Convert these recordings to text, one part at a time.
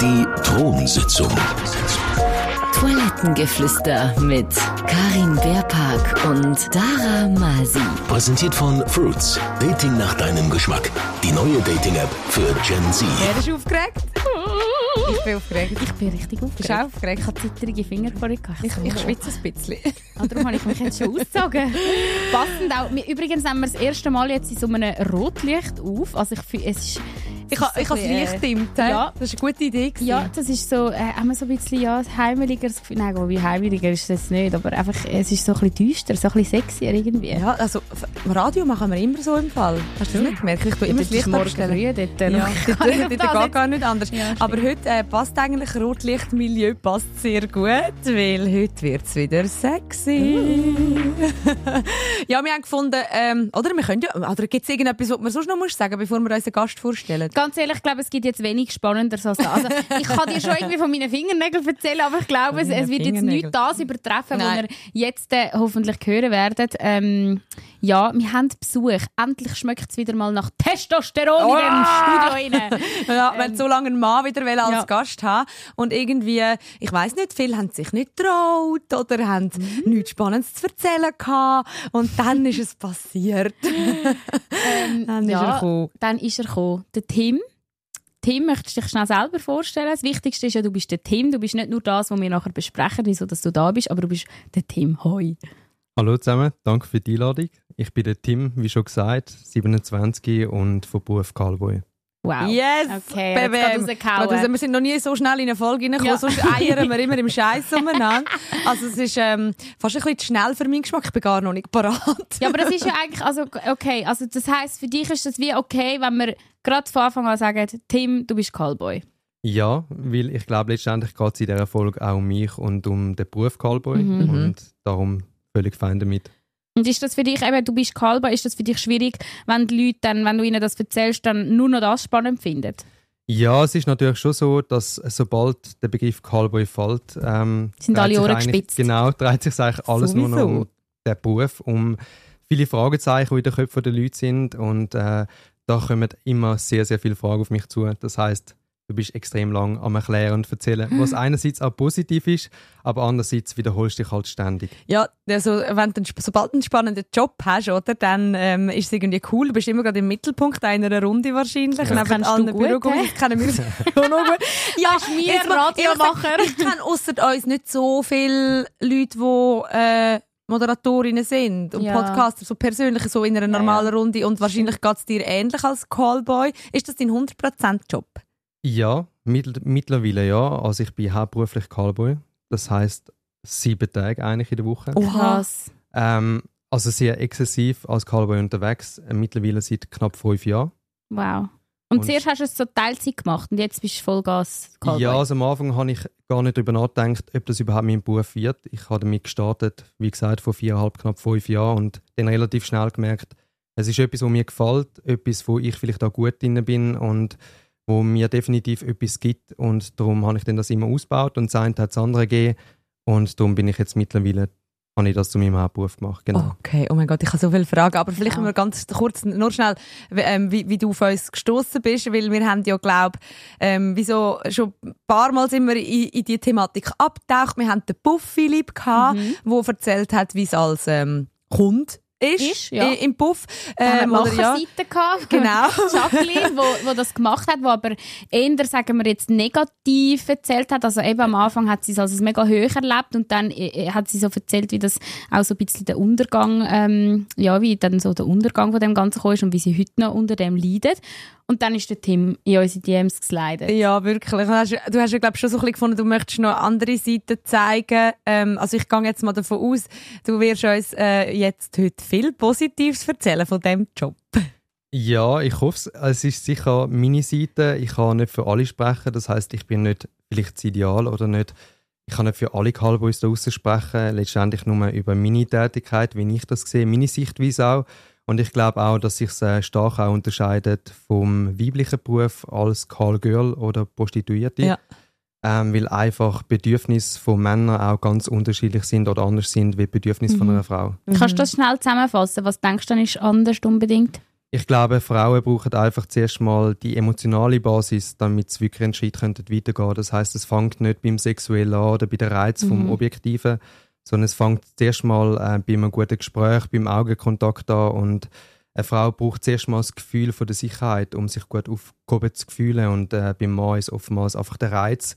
Die Thronsitzung. Toilettengeflüster mit Karin Beerpark und Dara Masi. Präsentiert von Fruits. Dating nach deinem Geschmack. Die neue Dating-App für Gen Z. Wer ist aufgeregt? Ich bin aufgeregt. Ich bin richtig aufgeregt. Bist aufgeregt? Ich habe zitterige Finger vorhin gehabt. Ich, ich schwitze ein bisschen. Ah, darum habe ich mich jetzt schon ausgezogen. Passend auch. Übrigens haben wir das erste Mal jetzt in so einem Rotlicht auf. Also ich es ist... Ich, ha- ist ich habe es leicht äh, dimmt. Ja. Das war eine gute Idee. gewesen. Ja, das ist so, äh, haben wir so ein bisschen, ja, heimeliger Gefühl. Nein, wie heimeliger ist das nicht, aber einfach, es ist so ein bisschen düster, so ein bisschen sexier irgendwie. Ja, also Radio machen wir immer so im Fall. Hast du das nicht gemerkt? Ich tue immer das Licht abstellen. dort, äh, Ja, dort, dort das geht gar nicht anders. Ja. Aber heute äh, passt eigentlich Rotlichtmilieu passt sehr gut, weil heute wird es wieder sexy. ja, wir haben gefunden, ähm, oder wir können ja, oder gibt es irgendetwas, was man sonst noch muss sagen, bevor wir unseren Gast vorstellen? Ganz ehrlich, ich glaube, es gibt jetzt wenig Spannenderes als das. Also, ich kann dir schon irgendwie von meinen Fingernägeln erzählen, aber ich glaube, es, es wird jetzt nicht das übertreffen, was Nein. ihr jetzt äh, hoffentlich hören werdet. Ähm, ja, wir haben Besuch. Endlich schmeckt es wieder mal nach Testosteron in dem Ah! Studio rein. Ja, wenn so lange einen Mann wieder will als ja. Gast haben und irgendwie, ich weiß nicht, viele haben sich nicht getraut oder haben Mhm. nichts Spannendes zu erzählen gehabt und dann ist es passiert. dann ist er ja, gekommen. dann ist er gekommen. Der Tim. Tim, möchtest du dich schnell selber vorstellen? Das Wichtigste ist ja, du bist der Tim. Du bist nicht nur das, was wir nachher besprechen, wieso dass du da bist, aber du bist der Tim. Hoi. Hallo zusammen, danke für die Einladung. Ich bin der Tim, wie schon gesagt, 27 und von Beruf Callboy. Wow. Yes, Okay, rausgehauen. Also, wir sind noch nie so schnell in eine Folge reingekommen, Ja. sonst eiern wir immer im Scheiß umeinander. Also es ist ähm, fast ein bisschen zu schnell für meinen Geschmack, ich bin gar noch nicht parat. Ja, aber das ist ja eigentlich, also okay, also das heisst, für dich ist das wie okay, wenn wir gerade von Anfang an sagen, Tim, du bist Callboy. Ja, weil ich glaube, letztendlich geht es in dieser Folge auch um mich und um den Beruf Callboy Mhm. und darum völlig fein damit. Und ist das für dich, eben, du bist Callboy, ist das für dich schwierig, wenn die Leute dann, wenn du ihnen das erzählst, dann nur noch das spannend finden? Ja, es ist natürlich schon so, dass sobald der Begriff Callboy fällt, ähm, Sind alle Ohren gespitzt. Genau, dreht sich eigentlich alles nur noch Sowieso. um den Beruf, um viele Fragezeichen, die in den Köpfen der Leute sind und äh, da kommen immer sehr, sehr viele Fragen auf mich zu. Das heißt, du bist extrem lang am Erklären und Erzählen, was einerseits auch positiv ist, aber andererseits wiederholst du dich halt ständig. Ja, also wenn du, sobald du einen spannenden Job hast, oder, dann ähm, ist es irgendwie cool. Du bist immer gerade im Mittelpunkt einer Runde wahrscheinlich. Das Neben allen hä? Das kennen wir schon noch gut. Ja, Hast mir jetzt Radiomacher. gesagt, Ich kenne ausser uns nicht so viele Leute, die äh, Moderatorinnen sind und Ja. Podcaster, so persönlich, so in einer Ja, normalen Runde. Und wahrscheinlich geht es dir ähnlich als Callboy. Ist das dein 100%-Job? Ja, mittl mittlerweile ja. Also ich bin hauptberuflich Callboy. Das heißt sieben Tage eigentlich in der Woche. Krass. Ähm, also sehr exzessiv als Callboy unterwegs. Äh, mittlerweile seit knapp fünf Jahren. Wow. Und, Und- zuerst hast du es so Teilzeit gemacht und jetzt bist du Vollgas Callboy. Ja, also am Anfang habe ich gar nicht darüber nachgedacht, ob das überhaupt mein Beruf wird. Ich habe damit gestartet, wie gesagt, vor viereinhalb, knapp fünf Jahren und dann relativ schnell gemerkt, es ist etwas, was mir gefällt, etwas, wo ich vielleicht auch gut drin bin und wo mir definitiv etwas gibt und darum habe ich dann das immer ausgebaut und das eine hat das andere gegeben und darum bin ich jetzt mittlerweile, habe ich das zu meinem Hauptberuf gemacht, genau. Okay, oh mein Gott, ich habe so viele Fragen, aber vielleicht Ja. mal ganz kurz, nur schnell, wie, ähm, wie, wie du auf uns gestoßen bist, weil wir haben ja, glaube ähm, wieso schon ein paar Mal sind wir in, in die Thematik abgetaucht. Wir haben den Buff Philipp gehabt, Mhm. wo erzählt hat, wie es als ähm, Hund ist, Ist, ja. im Puff. Wir haben Ähm, eine oder ja, Macherseite gehabt. Genau. Jacqueline, wo, wo das gemacht hat, wo aber eher, sagen wir jetzt, negativ erzählt hat. Also eben am Anfang hat sie es als mega hoch erlebt und dann äh, hat sie so erzählt, wie das auch so ein bisschen der Untergang, ähm, ja, wie dann so der Untergang von dem Ganzen ist und wie sie heute noch unter dem leidet. Und dann ist der Tim in unsere DMs geslidet. Ja, wirklich. Du hast, du hast ja, glaube ich, schon so ein bisschen gefunden, du möchtest noch andere Seiten zeigen. Ähm, also ich gehe jetzt mal davon aus, du wirst uns äh, jetzt heute viel Positives erzählen von dem Job. Ja, ich hoffe es. Es ist sicher meine Seite. Ich kann nicht für alle sprechen. Das heißt, ich bin nicht vielleicht das Ideal oder nicht. Ich kann nicht für alle Callboys da draussen sprechen. Letztendlich nur über meine Tätigkeit, wie ich das sehe, meine Sichtweise auch. Und ich glaube auch, dass sich äh, stark auch unterscheidet vom weiblichen Beruf als Callgirl oder Prostituierte. Ja. Ähm, weil einfach Bedürfnisse von Männern auch ganz unterschiedlich sind oder anders sind wie die Bedürfnisse von einer Frau. Kannst du das schnell zusammenfassen? Was denkst du, dann ist anders unbedingt? Ich glaube, Frauen brauchen einfach zuerst mal die emotionale Basis, damit sie wirklich einen Schritt weitergehen Das heißt, es fängt nicht beim Sexuellen an oder bei der Reiz vom Mhm. Objektiven, sondern es fängt zuerst mal äh, bei einem guten Gespräch, beim Augenkontakt an und eine Frau braucht zuerst mal das Gefühl von der Sicherheit, um sich gut aufgehoben zu fühlen und äh, beim Mann ist oftmals einfach der Reiz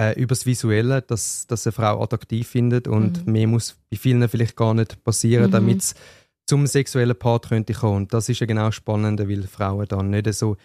äh, über das Visuelle, dass, dass eine Frau attraktiv findet und mehr muss bei vielen vielleicht gar nicht passieren, Mhm. damit es zum sexuellen Part könnte kommen. Und das ist ja genau spannend, weil Frauen dann nicht so,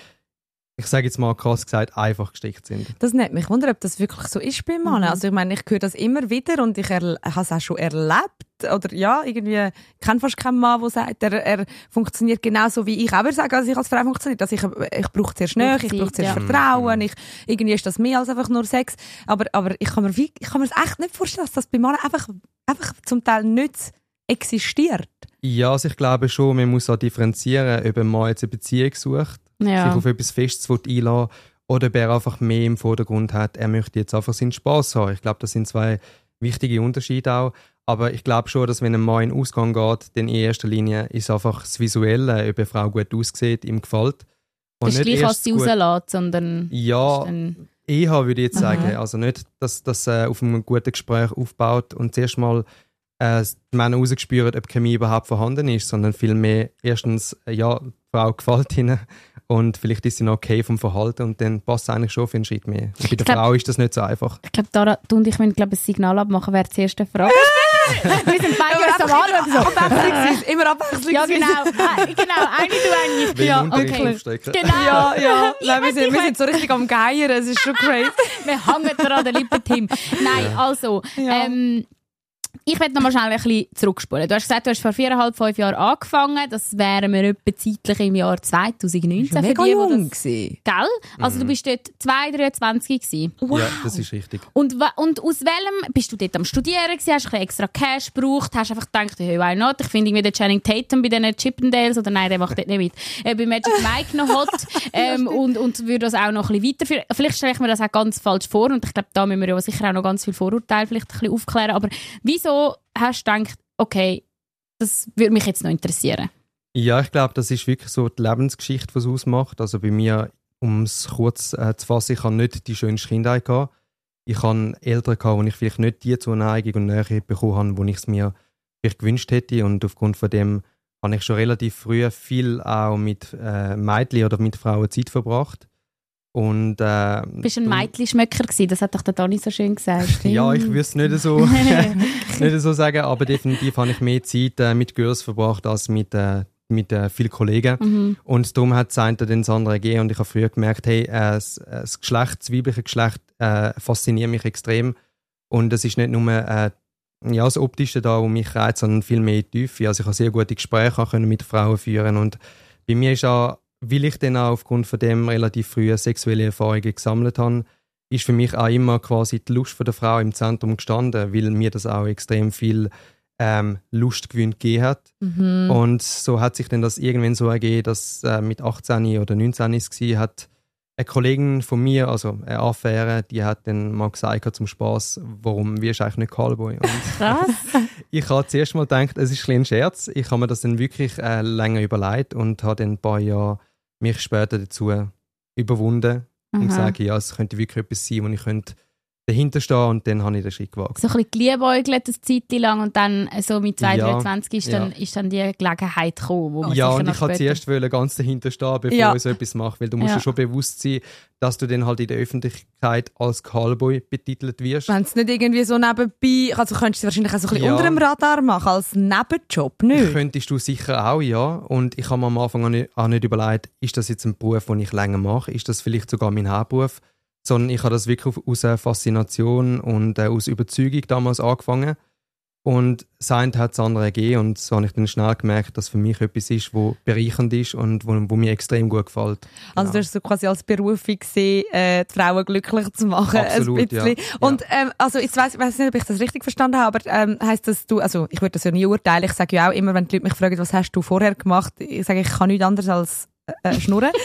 ich sage jetzt mal krass gesagt, einfach gestrickt sind. Das nimmt mich wunder, ob das wirklich so ist bei Männern. Also ich meine, ich höre das immer wieder und ich habe es auch schon erlebt. Oder ja, irgendwie, ich kenne fast keinen Mann, der sagt, er, er funktioniert genauso wie ich auch würde sagen, als ich als Frau funktioniert. Also ich, ich brauche zuerst Nähe, ich brauche zuerst Ja. Vertrauen, ich, irgendwie ist das mehr als einfach nur Sex. Aber, aber ich kann mir wie, ich kann mir das echt nicht vorstellen, dass das bei Männern einfach, einfach zum Teil nicht existiert. Ja, also ich glaube schon, man muss auch differenzieren, ob ein Mann jetzt eine Beziehung sucht, Ja. sich auf etwas Festes einlassen oder ob er einfach mehr im Vordergrund hat, er möchte jetzt einfach seinen Spaß haben. Ich glaube, das sind zwei wichtige Unterschiede auch. Aber ich glaube schon, dass wenn ein Mann in den Ausgang geht, dann in erster Linie ist einfach das Visuelle, ob eine Frau gut aussieht, ihm gefällt. Das ist gleich, was erst sie rauslässt, sondern Ja, eher würde ich jetzt Aha. sagen. Also nicht, dass das äh, auf einem guten Gespräch aufbaut und zuerst mal äh, die Männer rausgespürt, ob Chemie überhaupt vorhanden ist, sondern vielmehr erstens, äh, ja, die Frau gefällt ihnen und vielleicht ist sie noch okay vom Verhalten und dann passt es eigentlich schon für einen Schritt mehr. Und bei der glaub- Frau ist das nicht so einfach. Ich glaube, Dara, du und ich müssen glaub, ein Signal abmachen, wer die erste Frage Wir sind beide erst am Anschauen. So. Abwechslungsweise, immer abwechslungsweise. Ja, genau. Ah, genau. Eine du, eine ich. Will Ja, okay. Genau. Ja, ja. Nein, wir, sind, wir sind so richtig am Geiern, es ist schon crazy. Wir hängen da an den Lippen, Tim. Nein, also, Ja. ähm, ich werde noch mal schnell ein bisschen zurückspulen. Du hast gesagt, du hast vor viereinhalb, fünf Jahren angefangen. Das wären wir etwa zeitlich im Jahr 2019 Mega für die, jung die das... Gell? Also du bist dort 2, 23 gewesen. Ja, das ist richtig. Und, und aus welchem bist du dort am Studieren gewesen? Hast du ein bisschen extra Cash gebraucht? Hast einfach gedacht, hey, why not? Ich finde irgendwie den Channing Tatum bei den Chippendales oder nein, der macht dort nicht mit. Äh, bei Magic Mike noch hot ähm, und, und würde das auch noch ein bisschen weiterführen. Vielleicht stelle ich mir das auch ganz falsch vor und ich glaube, da müssen wir ja sicher auch noch ganz viele Vorurteile vielleicht ein bisschen aufklären. Aber wieso hast du gedacht, okay, das würde mich jetzt noch interessieren? Ja, ich glaube, das ist wirklich so die Lebensgeschichte, was es ausmacht. Also bei mir, um es kurz äh, zu fassen, ich habe nicht die schönste Kindheit gehabt. Ich hatte Eltern, gehabt, wo ich vielleicht nicht die Zuneigung und Nähe bekommen habe, wo ich es mir vielleicht gewünscht hätte. Und aufgrund von dem habe ich schon relativ früh viel auch mit äh, Mädchen oder mit Frauen Zeit verbracht. Und, äh, Bist ein gewesen? Das hat doch der Dani so schön gesagt. Ja, ich würde es nicht so, nicht so sagen, aber definitiv habe ich mehr Zeit äh, mit Girls verbracht als mit, äh, mit äh, vielen Kollegen. Mhm. Und darum hat das eine dann das andere gegeben und ich habe früher gemerkt, hey, äh, das, äh, das Geschlecht, das weibliche Geschlecht äh, fasziniert mich extrem. Und es ist nicht nur ja, das Optische da, wo mich reizt, sondern viel mehr die Tiefe. Also ich habe sehr gute Gespräche auch können mit Frauen führen und bei mir ist auch, weil ich dann auch aufgrund von dem relativ früh sexuelle Erfahrungen gesammelt habe, ist für mich auch immer quasi die Lust von der Frau im Zentrum gestanden, weil mir das auch extrem viel ähm, Lustgewinn gegeben hat. Mhm. Und so hat sich dann das irgendwann so ergeben, dass äh, mit 18 oder 19 es war, hat eine Kollegin von mir, also eine Affäre, die hat dann mal gesagt zum Spaß, warum wirst du eigentlich nicht Callboy? Krass. ich habe zuerst mal gedacht, es ist ein Scherz. Ich habe mir das dann wirklich äh, länger überlegt und habe dann ein paar Jahre mich später dazu überwunden und Aha. gesagt, ja, es könnte wirklich etwas sein, wo ich könnte dahinter stehen und dann habe ich den Schritt gewagt. so ein bisschen geliebäugelt eine Zeit lang und dann äh, so mit 2, Ja, 23 ist, dann, ja. ist dann die Gelegenheit gekommen, wo man Ja, und ich wollte zuerst wollen, ganz dahinter stehen, bevor Ja. ich so etwas mache, weil du musst Ja. ja. schon bewusst sein, dass du dann halt in der Öffentlichkeit als Callboy betitelt wirst. Wenn es nicht irgendwie so nebenbei, also könntest du es wahrscheinlich auch so ein bisschen Ja. unter dem Radar machen, als Nebenjob, nicht? Könntest du sicher auch, ja. Und ich habe mir am Anfang auch nicht, auch nicht überlegt, ist das jetzt ein Beruf, den ich länger mache? Ist das vielleicht sogar mein Hauptberuf? Sondern ich habe das wirklich aus äh, Faszination und äh, aus Überzeugung damals angefangen. Und das eine hat das andere gegeben und so habe ich dann schnell gemerkt, dass für mich etwas ist, wo bereichernd ist und wo, wo mir extrem gut gefällt. Also du hast so quasi als Berufung gesehen, äh, die Frauen glücklich zu machen. Absolut, ja. Und ähm, also ich weiß, weiß nicht, ob ich das richtig verstanden habe, aber ähm, heißt das du, also ich würde das ja nie urteilen. Ich sage ja auch immer, wenn die Leute mich fragen, was hast du vorher gemacht, ich sage, ich kann nichts anderes als äh, äh, schnurren.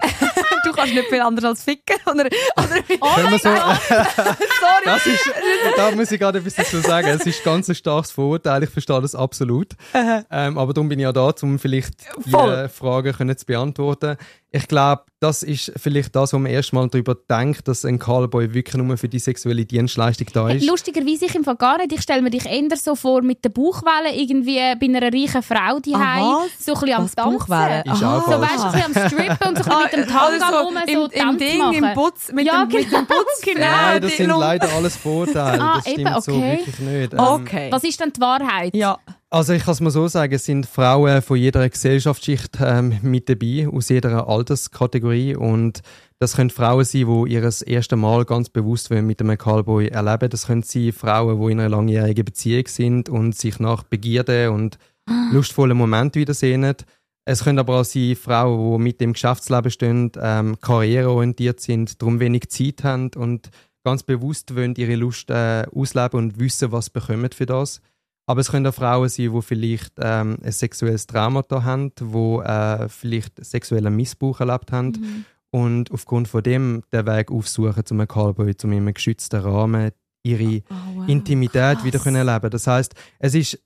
du kannst nicht viel anders als ficken. Oder, oder Können wir so, sorry. das ist, da muss ich gerade etwas dazu sagen. Es ist ganz ein starkes Vorurteil, ich verstehe das absolut. Ähm, aber darum bin ich ja da, um vielleicht die Voll. äh, Fragen können zu beantworten. Ich glaube, das ist vielleicht das, wo man erstmal darüber denkt, dass ein Callboy wirklich nur für die sexuelle Dienstleistung da ist. Lustigerweise ich im Fall gar nicht. Ich stelle mir dich eher so vor mit der Bauchwelle irgendwie bei einer reichen Frau die Ah, so ein bisschen am Tanzen. Ist auch So falsch. weißt du, ein bisschen am Strippen und so ein bisschen mit dem Ah, Tanga also rum so im, im Ding, machen. im Putz, mit, Ja, dem, mit dem Putz. genau. Nein, das sind leider alles Vorurteile. Ah, das stimmt eben, so okay. wirklich nicht. Ähm, Okay. Was ist denn die Wahrheit? Ja. Also ich kann es mal so sagen, es sind Frauen von jeder Gesellschaftsschicht ähm, mit dabei, aus jeder Alterskategorie und das können Frauen sein, die ihr erstes Mal ganz bewusst mit einem Callboy erleben. Das können sein Frauen, die in einer langjährigen Beziehung sind und sich nach Begierde und lustvollen Momenten wiedersehnen. Es können aber auch sein Frauen, die mit dem Geschäftsleben stehen, ähm, karriereorientiert sind, darum wenig Zeit haben und ganz bewusst wollen ihre Lust äh, ausleben und wissen, was sie bekommen für das. Aber es können auch Frauen sein, die vielleicht ähm, ein sexuelles Trauma da haben, die äh, vielleicht sexuellen Missbrauch erlebt haben und aufgrund von dem den Weg aufsuchen zum Callboy, zum in einem geschützten Rahmen ihre Intimität wieder können erleben. Das heißt, es ist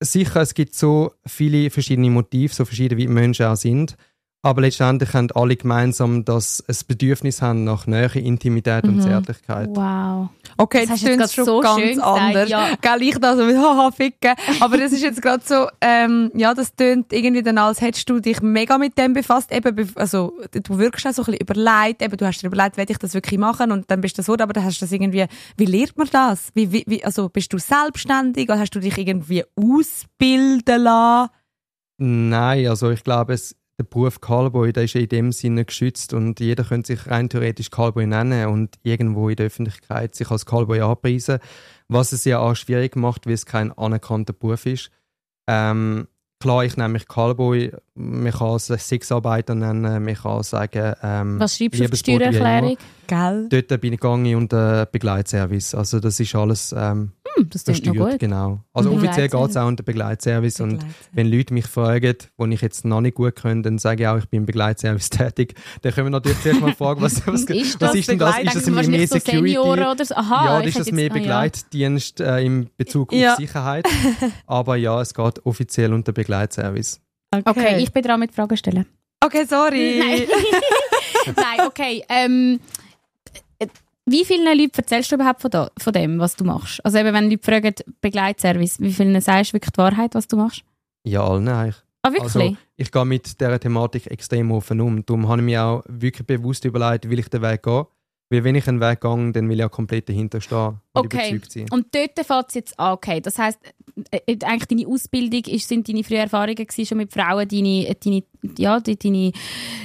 sicher, es gibt so viele verschiedene Motive, so verschiedene wie Menschen auch sind. Aber letztendlich haben alle gemeinsam, dass ein Bedürfnis haben nach Nähe, Intimität und Zärtlichkeit. Wow. Okay, Das du jetzt klingt schon so ganz anders. ja. Gell, ich da so mit haha ficken. Aber das ist jetzt gerade so, ähm, ja, das tönt irgendwie dann, als hättest du dich mega mit dem befasst. Eben, also, du wirkst auch so ein bisschen überlegt. Eben, du hast dir überlegt, will ich das wirklich machen? Und dann bist du so, aber dann hast du das irgendwie, wie lernt man das? Wie, wie, wie, also, bist du selbstständig oder hast du dich irgendwie ausbilden lassen? Nein, also ich glaube, es, der Beruf Callboy, der ist in dem Sinne geschützt und jeder könnte sich rein theoretisch Callboy nennen und irgendwo in der Öffentlichkeit sich als Callboy anpreisen, was es ja auch schwierig macht, weil es kein anerkannter Beruf ist. Ähm, klar, ich nenne mich Callboy, man kann es Sexarbeiter nennen, man kann sagen, ähm, Was schreibst du auf die. Steuererklärung? Gell? Dort bin ich gegangen und äh, Begleitservice. Also das ist alles ähm, Hm, das versteuert, gut. genau. Also Mhm. offiziell geht es auch unter Begleitservice und Begleitservice. wenn Leute mich fragen, wo ich jetzt noch nicht gut kann, dann sage ich auch, ich bin im Begleitservice tätig. Dann können wir natürlich zuerst mal fragen, was, was, Ist was das ist denn das? Ist das Sie mehr so Security? Oder so? Aha, ja, ist das mehr jetzt- ah, ja. Begleitdienst äh, in Bezug Ja. auf Sicherheit. Aber ja, es geht offiziell unter Begleitservice. Okay, ich bin dran mit Fragen stellen. Okay, sorry. Nein. Nein, okay. Ähm, äh, wie vielen Leuten erzählst du überhaupt von, da, von dem, was du machst? Also eben, wenn Leute fragen, Begleitservice, wie vielen sagst du wirklich die Wahrheit, was du machst? Ja, allen eigentlich. Ah, wirklich? Also, ich gehe mit dieser Thematik extrem offen um. Darum habe ich mir auch wirklich bewusst überlegt, will ich den Weg gehen. Weil wenn ich einen Weg gehe, dann will ich auch komplett dahinter stehen und Okay. überzeugt sein. Und dort fängt es jetzt an. Okay, das heisst, äh, äh, eigentlich deine Ausbildung ist, sind deine frühen Erfahrungen gewesen, schon mit Frauen, deine, äh, deine, ja, die, deine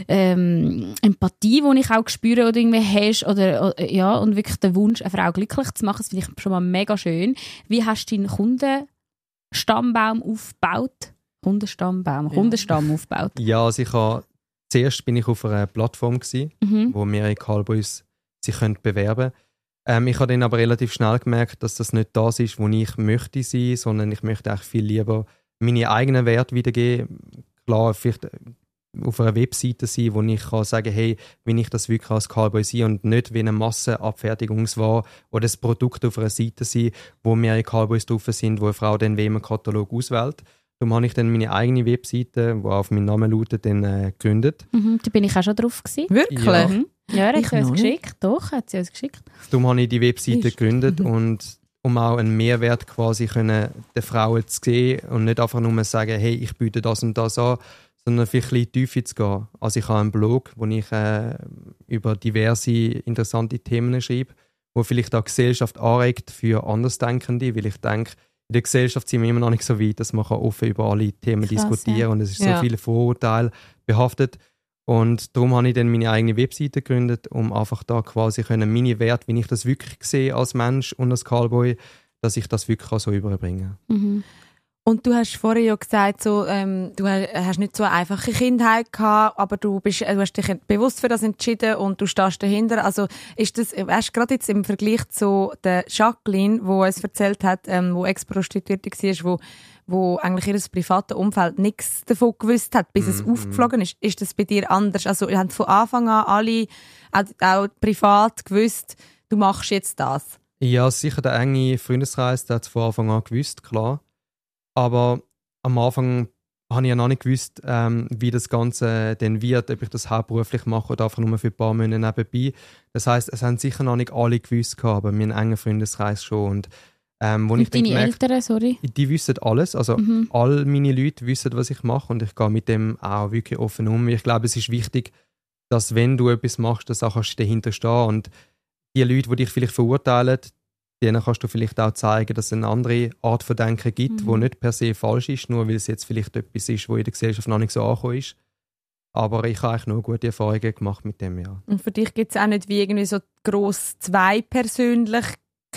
ähm, Empathie, die ich auch spüre oder irgendwie hast, oder, ja, und wirklich den Wunsch, eine Frau glücklich zu machen, das finde ich schon mal mega schön. Wie hast du deinen Kundenstammbaum aufgebaut? Kundenstammbaum, Kundenstamm aufgebaut. Ja, also ich habe, zuerst bin ich auf einer Plattform gewesen, Mhm. wo mehrere Callboys sich können bewerben ähm, Ich habe dann aber relativ schnell gemerkt, dass das nicht das ist, wo ich möchte sein, sondern ich möchte eigentlich viel lieber meine eigenen Werte wiedergeben. Klar, vielleicht auf einer Webseite sein, wo ich kann sagen hey, wenn ich das wirklich als Callboy sehe und nicht wie eine Massenabfertigungsware oder das Produkt auf einer Seite sein, wo mehrere Callboys drauf sind, wo eine Frau dann wie im Katalog auswählt. Darum habe ich dann meine eigene Webseite, die auf meinen Namen lautet, dann äh, gegründet. Mhm. Da bin ich auch schon drauf gewesen. Wirklich? Ja. Mhm. Ja, er Ich hat sie uns geschickt. Doch, hat sie uns geschickt. Darum habe ich die Webseite Ist- gegründet und um auch einen Mehrwert quasi können den Frauen zu sehen und nicht einfach nur sagen, hey, ich biete das und das an, sondern vielleicht ein bisschen tiefer zu gehen. Also ich habe einen Blog, wo ich äh, über diverse interessante Themen schreibe, wo vielleicht auch die Gesellschaft anregt für Andersdenkende, weil ich denke, in der Gesellschaft sind wir immer noch nicht so weit, dass man kann offen über alle Themen Krass, diskutieren ja. und es ist Ja. so viele Vorurteile behaftet. Und darum habe ich dann meine eigene Webseite gegründet, um einfach da quasi können, meine Werte, wie ich das wirklich sehe als Mensch und als Callboy, dass ich das wirklich auch so überbringen Mhm. Und du hast vorher ja gesagt, so, ähm, du ha- hast nicht so eine einfache Kindheit gehabt, aber du, bist, äh, du hast dich bewusst für das entschieden und du stehst dahinter. Also ist das, weißt, gerade jetzt im Vergleich zu der Jacqueline, wo uns erzählt hat, ähm, wo Ex-Prostituierte war, wo, wo eigentlich ihr privates Umfeld nichts davon gewusst hat, bis es Mhm. aufgeflogen ist. Ist das bei dir anders? Also ihr habt von Anfang an alle, auch, auch privat gewusst, du machst jetzt das. Ja, sicher der enge Freundeskreis, der hat es von Anfang an gewusst, klar. Aber am Anfang habe ich ja noch nicht gewusst, ähm, wie das Ganze dann wird, ob ich das hauptberuflich mache oder einfach nur für ein paar Monate nebenbei. Das heißt, es haben sicher noch nicht alle gewusst, aber mein enger Freundeskreis schon. Und, ähm, Und deine gemerkt Eltern, sorry. die wissen alles, also Mhm. all meine Leute wissen, was ich mache und ich gehe mit dem auch wirklich offen um. Ich glaube, es ist wichtig, dass wenn du etwas machst, dass auch kannst dahinter stehen und die Leute, die dich vielleicht verurteilen, denen kannst du vielleicht auch zeigen, dass es eine andere Art von Denken gibt, Mhm. wo nicht per se falsch ist, nur weil es jetzt vielleicht etwas ist, wo in der Gesellschaft noch nicht so angekommen ist. Aber ich habe eigentlich nur gute Erfahrungen gemacht mit dem, ja. Und für dich gibt es auch nicht wie irgendwie so gross zwei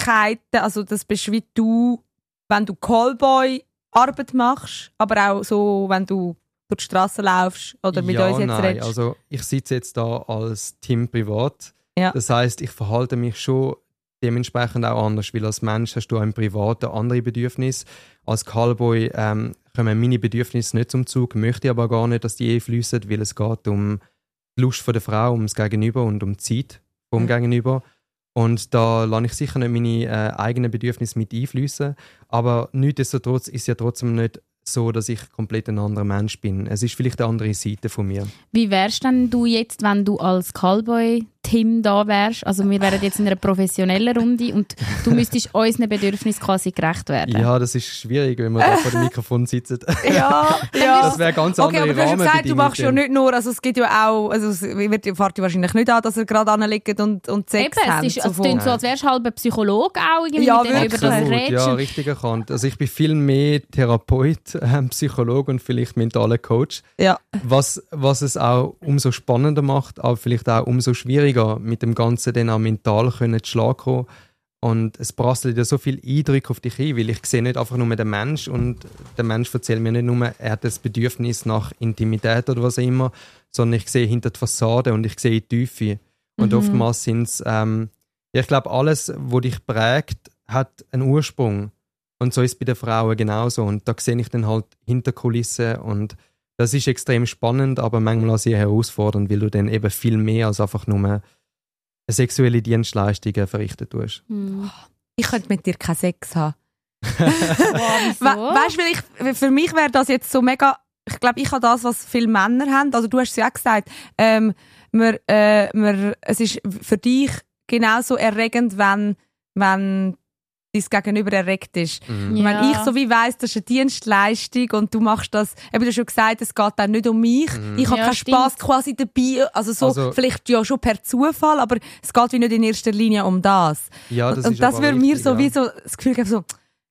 Persönlichkeiten. Also das bist wie du, wenn du Callboy-Arbeit machst, aber auch so, wenn du durch die Straße laufst oder mit ja, uns jetzt nein. redest. Also ich sitze jetzt da als Team privat. Ja. Das heißt, ich verhalte mich schon dementsprechend auch anders, weil als Mensch hast du auch im Privaten andere Bedürfnisse. Als Callboy ähm, kommen meine Bedürfnisse nicht zum Zug, möchte ich aber gar nicht, dass die einfließen, weil es geht um die Lust von der Frau, ums Gegenüber und um die Zeit vom Mhm. Gegenüber. Und da lasse ich sicher nicht meine äh, eigenen Bedürfnisse mit einfließen. Aber nichtsdestotrotz ist ja trotzdem nicht so, dass ich komplett ein anderer Mensch bin. Es ist vielleicht eine andere Seite von mir. Wie wärst denn du jetzt, wenn du als Callboy-Tim da wärst? Also wir wären jetzt in einer professionellen Runde und du müsstest unseren Bedürfnissen quasi gerecht werden. Ja, das ist schwierig, wenn man da vor dem Mikrofon sitzt. ja, ja. Das wäre ganz Okay, andere aber du hast ja gesagt, du machst ja nicht nur, also es gibt ja auch, also es wird, fährt wahrscheinlich nicht an, dass er gerade anliegt und, und Sex Eben, haben. es ist, so also, so, als wärst du halb ein Psychologe auch, irgendwie, Ja, mit dem über das Absolut, redest. ja, richtig erkannt. Also ich bin viel mehr Therapeut, ähm, Psychologe und vielleicht mentaler Coach, ja. was, was es auch umso spannender macht, aber vielleicht auch umso schwieriger, mit dem Ganzen dann auch mental können zu Schlag kommen. Und es prasselt ja so viel Eindruck auf dich ein, weil ich sehe nicht einfach nur den Mensch und der Mensch erzählt mir nicht nur, er hat das Bedürfnis nach Intimität oder was auch immer, sondern ich sehe hinter die Fassade und ich sehe die Tiefe. Und Mhm. oftmals sind es, ähm, ja, ich glaube, alles, was dich prägt, hat einen Ursprung. Und so ist es bei den Frauen genauso. Und da sehe ich dann halt hinter Kulissen und das ist extrem spannend, aber manchmal auch sehr herausfordernd, weil du dann eben viel mehr als einfach nur eine sexuelle Dienstleistung verrichten tust. Hm. Ich könnte mit dir keinen Sex haben. Wow, weißt du, für mich wäre das jetzt so mega. Ich glaube, ich habe das, was viele Männer haben. Also du hast es ja auch gesagt. Ähm, man, äh, man, es ist für dich genauso erregend, wenn, wenn dein Gegenüber erregt ist. Mhm. Ja. Wenn ich so wie weiss, das ist eine Dienstleistung und du machst das, eben du hast schon gesagt, es geht dann nicht um mich. Mhm. Ich habe Ja, keinen stimmt. Spass quasi dabei, also so Also- vielleicht ja schon per Zufall, aber es geht wie nicht in erster Linie um das. Ja, und das und ist das würde mir so ja. wie so das Gefühl geben, so,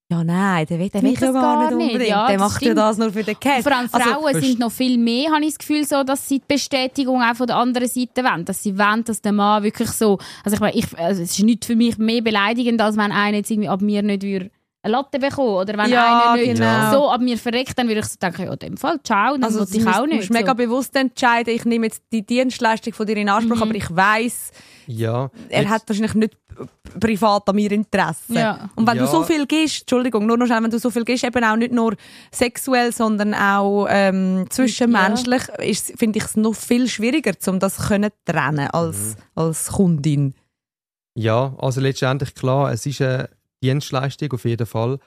ja nein, der will Der will ja das gar nicht nicht. unbedingt. Ja, der macht ja stimmt. das nur für den Cash. Vor allem Also, Frauen sind noch viel mehr, habe ich das Gefühl, so, dass sie die Bestätigung auch von der anderen Seite wollen. Dass sie wollen, dass der Mann wirklich so. Also, ich meine, ich, also es ist nicht für mich mehr beleidigend, als wenn einer jetzt irgendwie ab mir nicht würde eine Latte bekommen Oder wenn Ja, einer nicht genau. so ab mir verreckt, dann würde ich so denken, ja, in dem Fall, ciao, dann also ich du auch musst, nicht. musst mega so. bewusst entscheiden, ich nehme jetzt die Dienstleistung von dir in Anspruch, Mhm. aber ich weiss, Ja, er jetzt- hat wahrscheinlich nicht privat an mir Interesse. Ja. Und wenn Ja. du so viel gibst, Entschuldigung, nur noch schnell, wenn du so viel gibst, eben auch nicht nur sexuell, sondern auch ähm, zwischenmenschlich, ist, finde ich es noch viel schwieriger, um das können trennen als, Mhm. als Kundin. Ja, also letztendlich klar, es ist eine Dienstleistung auf jeden Fall.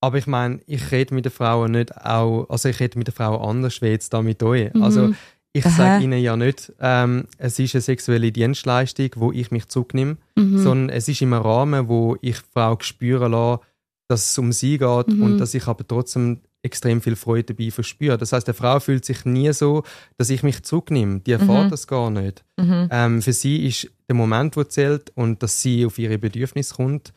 Aber ich meine, ich rede mit den Frauen nicht auch, also ich rede mit den Frauen anders wie jetzt da mit euch. Mhm. Also ich sage ihnen ja nicht, ähm, es ist eine sexuelle Dienstleistung, wo ich mich zurücknehme, Mhm. sondern es ist im Rahmen, wo ich die Frau spüren lasse, dass es um sie geht Mhm. und dass ich aber trotzdem extrem viel Freude dabei verspüre. Das heißt, eine Frau fühlt sich nie so, dass ich mich zurücknehme. Die erfährt Mhm. das gar nicht. Mhm. Ähm, für sie ist der Moment, wo zählt und dass sie auf ihre Bedürfnisse kommt,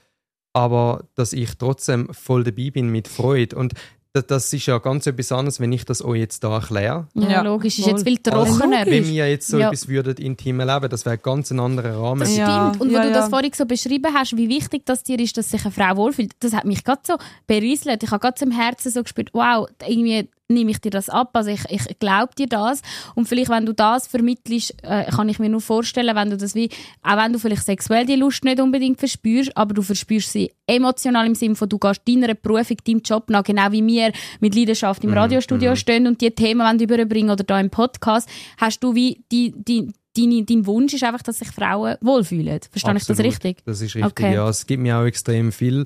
aber dass ich trotzdem voll dabei bin mit Freude. Und das, das ist ja ganz etwas anderes, wenn ich das euch jetzt da erkläre. ja, Ja, logisch, ist jetzt viel trockener. wenn wir jetzt so Ja. etwas würden intim erleben, das wäre ein ganz ein anderer Rahmen. Das Ja, stimmt. Und wo ja, du ja. das vorhin so beschrieben hast, wie wichtig das dir ist, dass sich eine Frau wohlfühlt, das hat mich gerade so berieselt. Ich habe gerade so im Herzen so gespürt, wow, irgendwie nehme ich dir das ab. Also ich, ich glaube dir das. Und vielleicht, wenn du das vermittelst, äh, kann ich mir nur vorstellen, wenn du das wie, auch wenn du vielleicht sexuell die Lust nicht unbedingt verspürst, aber du verspürst sie emotional im Sinne von, du gehst deiner Berufung, deinem Job nach, genau wie wir mit Leidenschaft im Radiostudio stehen und die Themen wollen überbringen oder da im Podcast, hast du wie die, die, deine, dein Wunsch ist einfach, dass sich Frauen wohlfühlen. Verstehe ich das Absolut. richtig? Das ist richtig, Okay. ja. Es gibt mir auch extrem viel.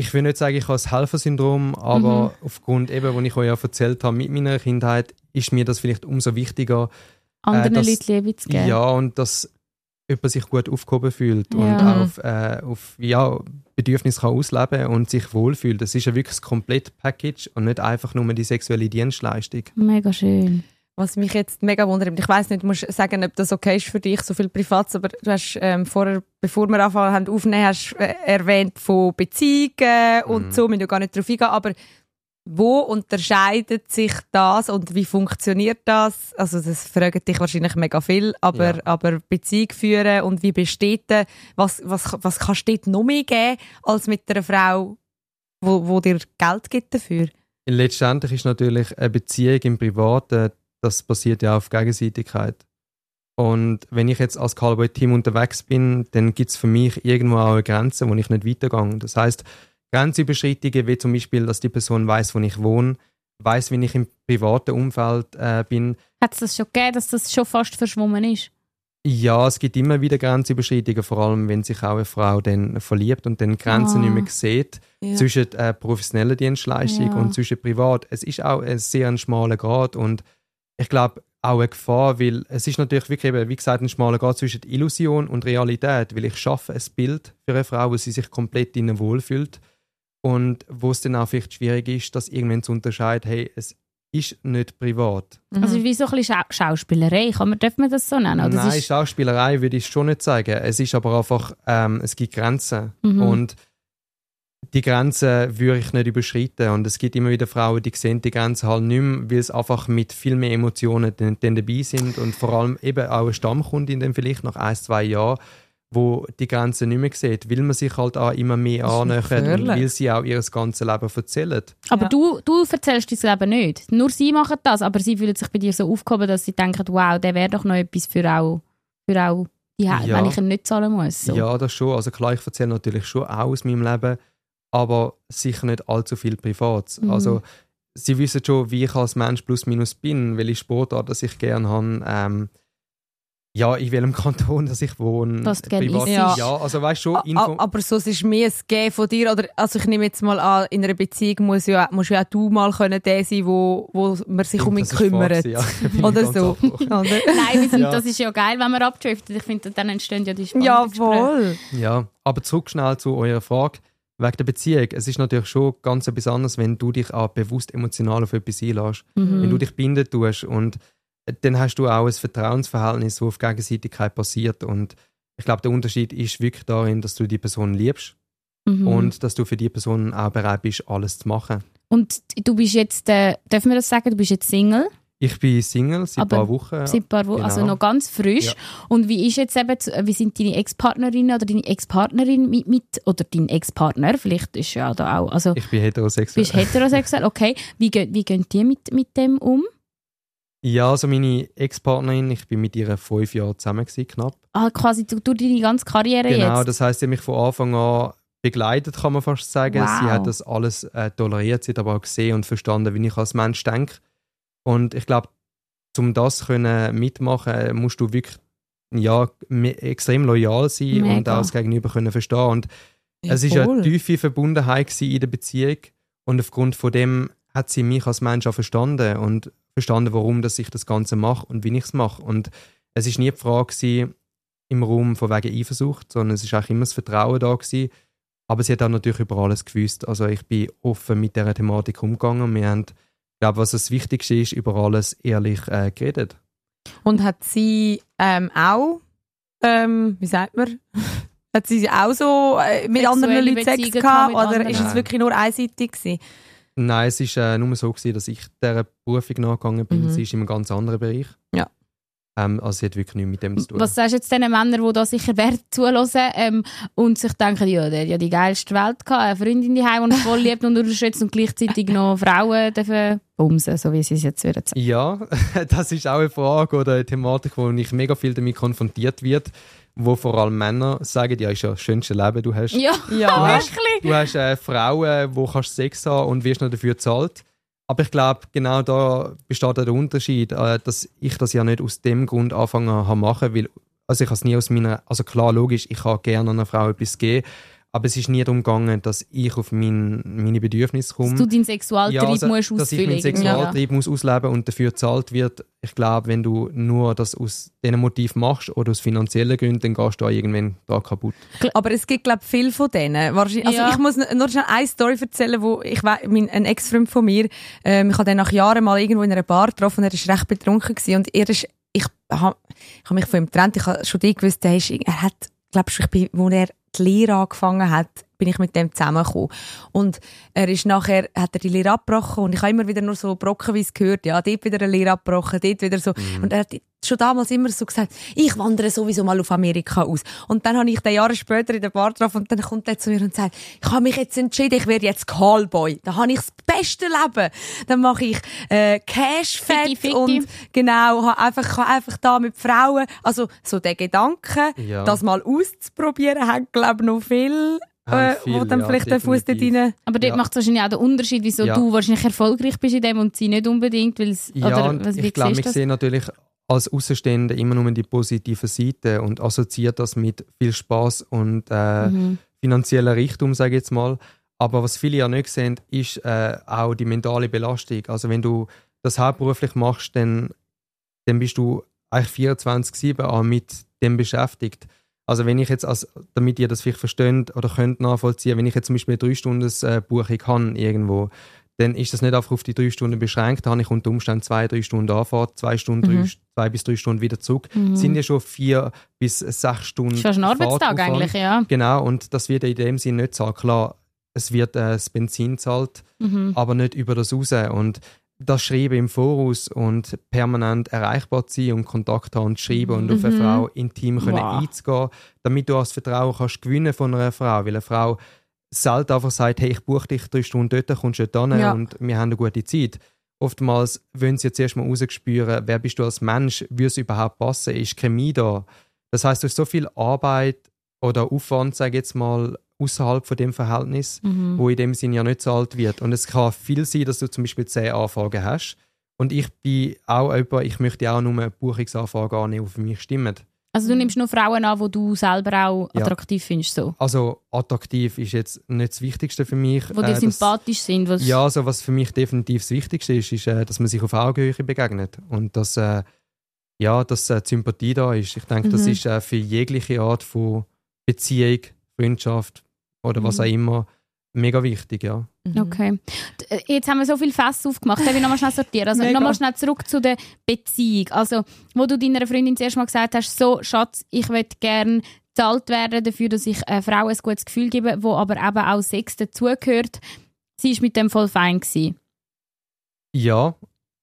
Ich will nicht sagen, ich habe das Helfersyndrom, aber Mhm. aufgrund eben, wo ich euch ja erzählt habe, mit meiner Kindheit, ist mir das vielleicht umso wichtiger. Anderen das- Leuten Liebe zu geben. Ja, und dass jemand sich gut aufgehoben fühlt und Ja. auf, äh, auf ja, Bedürfnisse kann ausleben und sich wohlfühlt. Das ist ja wirklich das komplette Package und nicht einfach nur die sexuelle Dienstleistung. Mega schön. Was mich jetzt mega wundert, ich weiß nicht, du musst sagen, ob das okay ist für dich, so viel Privates, aber du hast ähm, vorher, bevor wir anfangen haben aufnehmen, hast äh, erwähnt von Beziehungen und so, wir müssen gar nicht darauf eingehen, aber wo unterscheidet sich das und wie funktioniert das? Also das fragen dich wahrscheinlich mega viel, aber, Ja. aber Beziehung führen und wie besteht der, was, was, was kannst du dort noch mehr geben, als mit einer Frau, wo, wo dir Geld gibt dafür? Letztendlich ist natürlich eine Beziehung im Privaten, das basiert ja auf Gegenseitigkeit. Und wenn ich jetzt als Callboy-Team unterwegs bin, dann gibt es für mich irgendwo auch eine Grenze, wo ich nicht weitergehe. Das heißt, Grenzüberschreitungen, wie zum Beispiel, dass die Person weiß, wo ich wohne, weiß, wie ich im privaten Umfeld äh, bin. Hat es das schon gegeben, dass das schon fast verschwommen ist? Ja, es gibt immer wieder Grenzüberschreitungen, vor allem wenn sich auch eine Frau dann verliebt und dann Grenzen Ah. nicht mehr sieht Ja. zwischen äh, professioneller Dienstleistung Ja. und zwischen privat. Es ist auch ein sehr ein schmaler Grad und ich glaube auch eine Gefahr, weil es ist natürlich wirklich eben, wie gesagt, ein schmaler Grad zwischen Illusion und Realität, weil ich schaffe ein Bild für eine Frau, wo sie sich komplett innen wohlfühlt und wo es dann auch vielleicht schwierig ist, das irgendwann zu unterscheiden, hey, es ist nicht privat. Also wie so ein bisschen Schau Schauspielerei, kann man, darf man das so nennen? Oder Nein, ist, Schauspielerei würde ich schon nicht sagen. Es ist aber einfach, ähm, es gibt Grenzen. Mhm. Und die Grenzen würde ich nicht überschreiten. Und es gibt immer wieder Frauen, die sehen die Grenzen halt nicht mehr, weil es einfach mit viel mehr Emotionen dann, dann dabei sind. Und vor allem eben auch eine Stammkundin dann vielleicht nach ein, zwei Jahren, wo die Grenzen nicht mehr sieht, weil man sich halt auch immer mehr annähert und weil sie auch ihr ganzes Leben erzählen. aber Ja. du, du erzählst dein Leben nicht. Nur sie machen das, aber sie fühlen sich bei dir so aufgehoben, dass sie denken, wow, der wäre doch noch etwas für auch, für auch die Ja. wenn ich ihn nicht zahlen muss. So. Ja, das schon. Also klar, ich erzähle natürlich schon auch aus meinem Leben, aber sicher nicht allzu viel privat. Mhm. Also sie wissen schon, wie ich als Mensch plus minus bin, welche Sportart dass ich gerne habe. Ähm, ja, in welchem Kanton dass ich wohne. Dass du gerne privat. Ja. Ja. also weißt schon, Info Aber so, es ist mehr ein Gehen von dir. Oder, also ich nehme jetzt mal an, in einer Beziehung muss ja, musst ja auch du mal können der sein, wo, wo man sich um ihn kümmert. Ja. Oder so. Oder? Nein, wir sind, Ja. das ist ja geil, wenn man abdriftet. Ich finde, dann entstehen ja die spannenden Ja, Gespräche. voll. Ja, aber zurück schnell zu eurer Frage. Wegen der Beziehung. Es ist natürlich schon ganz etwas anderes, wenn du dich auch bewusst emotional auf etwas einlässt. Mhm. Wenn du dich binden tust und äh, dann hast du auch ein Vertrauensverhältnis, das auf Gegenseitigkeit passiert. Und ich glaube, der Unterschied ist wirklich darin, dass du die Person liebst Mhm. und dass du für die Person auch bereit bist, alles zu machen. Und du bist jetzt, äh, dürfen wir das sagen, du bist jetzt Single Ich bin Single seit ein paar Wochen. seit ein paar Wochen, also genau. noch ganz frisch. Ja. Und wie ist jetzt eben, wie sind deine Ex-Partnerinnen oder deine Ex-Partnerin mit, mit, oder dein Ex-Partner, vielleicht ist ja da auch, also Ich bin heterosexuell. bist heterosexuell, okay. Wie, gehen- wie gehen die mit, mit dem um? ja, also meine Ex-Partnerin, ich bin mit ihr fünf Jahre zusammen gewesen, knapp. Ah, quasi du, du deine ganze Karriere Genau, jetzt? das heißt, sie hat mich von Anfang an begleitet, kann man fast sagen. Wow. Sie hat das alles äh, toleriert, sie hat aber auch gesehen und verstanden, wie ich als Mensch denke. Und ich glaube, um das können mitmachen, musst du wirklich ja, extrem loyal sein und Mega. auch das Gegenüber können verstehen. Und es ist eine tiefe Verbundenheit in der Beziehung und aufgrund von dem hat sie mich als Mensch auch verstanden und verstanden, warum dass ich das Ganze mache und wie ich es mache. Und es ist nie die Frage gewesen, im Raum von wegen Eifersucht, sondern es ist auch immer das Vertrauen da gewesen. Aber sie hat auch natürlich über alles gewusst. Also ich bin offen mit dieser Thematik umgegangen. Wir haben, ich glaube, was das Wichtigste ist, über alles ehrlich äh, geredet. Und hat sie ähm, auch, ähm, wie sagt man, hat sie auch so äh, mit Sexuelle anderen Leuten Sex gehabt oder anderen? ist es wirklich nur einseitig gewesen? Nein, es ist äh, nur so gewesen, dass ich dieser Berufung nachgegangen bin. Mhm. Sie ist in einem ganz anderen Bereich. Ja. Ähm, also sie hat wirklich nichts mit dem zu tun. Was sagst du jetzt den Männern, die da sicher werden zuhören ähm, und sich denken, ja, der hat ja die geilste Welt gehabt, eine Freundin die Heim und voll liebt und unterstützt und gleichzeitig noch Frauen dürfen bumsen, so wie sie es jetzt würden sagen. Ja, das ist auch eine Frage oder eine Thematik, wo ich mega viel damit konfrontiert wird, wo vor allem Männer sagen, ja, ist ja das schönste Leben, du hast. Ja, Ja. hast- wirklich. Du hast äh, Frauen, wo kannst Sex haben und wirst noch dafür bezahlt. Aber ich glaube, genau da besteht der Unterschied, äh, dass ich das ja nicht aus dem Grund angefangen habe machen, weil also ich habe es nie aus meiner, also klar, logisch, ich kann gerne einer Frau etwas geben, aber es ist nie darum gegangen, dass ich auf mein, meine Bedürfnisse komme. Dass du deinen Sexualtrieb Ja, also, musst dass ich meinen. Sexualtrieb muss ausleben und dafür gezahlt wird. Ich glaube, wenn du nur das aus diesem Motiv machst oder aus finanziellen Gründen, dann gehst du auch irgendwann da kaputt. Aber es gibt, glaube ich, viele von denen. Wahrscheinlich, also Ja. ich muss nur schnell eine Story erzählen, wo ich mein, ein Ex-Freund von mir, ähm, ich habe den nach Jahren mal irgendwo in einer Bar getroffen und er ist recht betrunken gewesen und er ist, ich habe ich hab mich von ihm getrennt, ich habe schon die gewusst, er, ist, er hat, glaube ich, bin, wo er die Lehre angefangen hat, bin ich mit dem zusammengekommen. Und er ist nachher, hat er die Lehre abgebrochen und ich habe immer wieder nur so brockenweise gehört, ja, dort wieder eine Lehre abgebrochen, dort wieder so. Und er hat schon damals immer so gesagt, ich wandere sowieso mal auf Amerika aus. Und dann habe ich den Jahre später in der Bar getroffen und dann kommt er zu mir und sagt, ich habe mich jetzt entschieden, ich werde jetzt Callboy. Da habe ich das beste Leben. Dann mache ich äh, Cashfett Ficky, ficky. und genau, habe einfach, kann einfach da mit Frauen, also so der Gedanke, Ja. das mal auszuprobieren, hat glaube ich noch viel, äh, Haben wo viel, dann ja, vielleicht der Fuß dort rein... Aber dort Ja. macht es wahrscheinlich auch den Unterschied, wieso Ja. du wahrscheinlich erfolgreich bist in dem und sie nicht unbedingt, weil es, Ja, oder was, ich glaube, ich sehe natürlich als Außenstehender immer nur die positive Seite und assoziiert das mit viel Spaß und äh, Mhm. finanzieller Reichtum, sage ich jetzt mal. Aber was viele ja nicht sehen, ist äh, auch die mentale Belastung. Also wenn du das hauptberuflich machst, dann, dann bist du eigentlich 24-7 auch mit dem beschäftigt. Also wenn ich jetzt, als, damit ihr das vielleicht versteht oder könnt nachvollziehen, wenn ich jetzt zum Beispiel eine 3-Stunden-Buchung habe irgendwo, dann ist das nicht einfach auf die drei Stunden beschränkt. Da habe ich unter Umständen zwei, drei Stunden Anfahrt, zwei, Stunden, Mhm. drei, zwei bis drei Stunden wieder zurück. sind ja schon vier bis sechs Stunden Das ist fast ein Arbeitstag eigentlich, ja. Genau, und das wird in dem Sinne nicht zahlt. Klar, es wird äh, das Benzin zahlt, Mhm. aber nicht über das raus. Und das Schreiben im Voraus und permanent erreichbar zu sein und Kontakt haben und schreiben und auf eine Mhm. Frau intim können Wow. einzugehen, damit du auch das Vertrauen kannst gewinnen von einer Frau. Weil eine Frau selten einfach sagt, hey, ich buche dich drei Stunden dort, kommst du dort hin Ja. und wir haben eine gute Zeit. Oftmals wollen sie jetzt erstmal rausspüren, wer bist du als Mensch, würde es überhaupt passen, ist Chemie da. Das heißt, durch so viel Arbeit oder Aufwand, sage ich jetzt mal, außerhalb von dem Verhältnis, Mhm. wo in dem Sinn ja nicht zahlt wird. Und es kann viel sein, dass du zum Beispiel zehn Anfragen hast. Und ich bin auch jemand, ich möchte auch nur Buchungsanfragen annehmen, die für mich stimmen. Also du nimmst nur Frauen an, die du selber auch Ja. attraktiv findest, so. Also attraktiv ist jetzt nicht das Wichtigste für mich. Wo dir Äh, das- sympathisch sind. Was Ja, also was für mich definitiv das Wichtigste ist, ist, äh, dass man sich auf Augenhöhe begegnet und dass, äh, ja, dass äh, die Sympathie da ist. Ich denke, das Mhm. ist äh, für jegliche Art von Beziehung, Freundschaft oder was Mhm. auch immer mega wichtig, ja. Okay. D- äh, Jetzt haben wir so viel Fässer aufgemacht. Darf ich nochmal schnell sortieren? Also nochmal schnell zurück zu der Beziehung. Also, wo du deiner Freundin zuerst mal gesagt hast, so, Schatz, ich würde gerne bezahlt werden dafür, dass ich äh, Frauen ein gutes Gefühl gebe, wo aber eben auch Sex dazugehört. Sie war mit dem voll fein. Gewesen. Ja,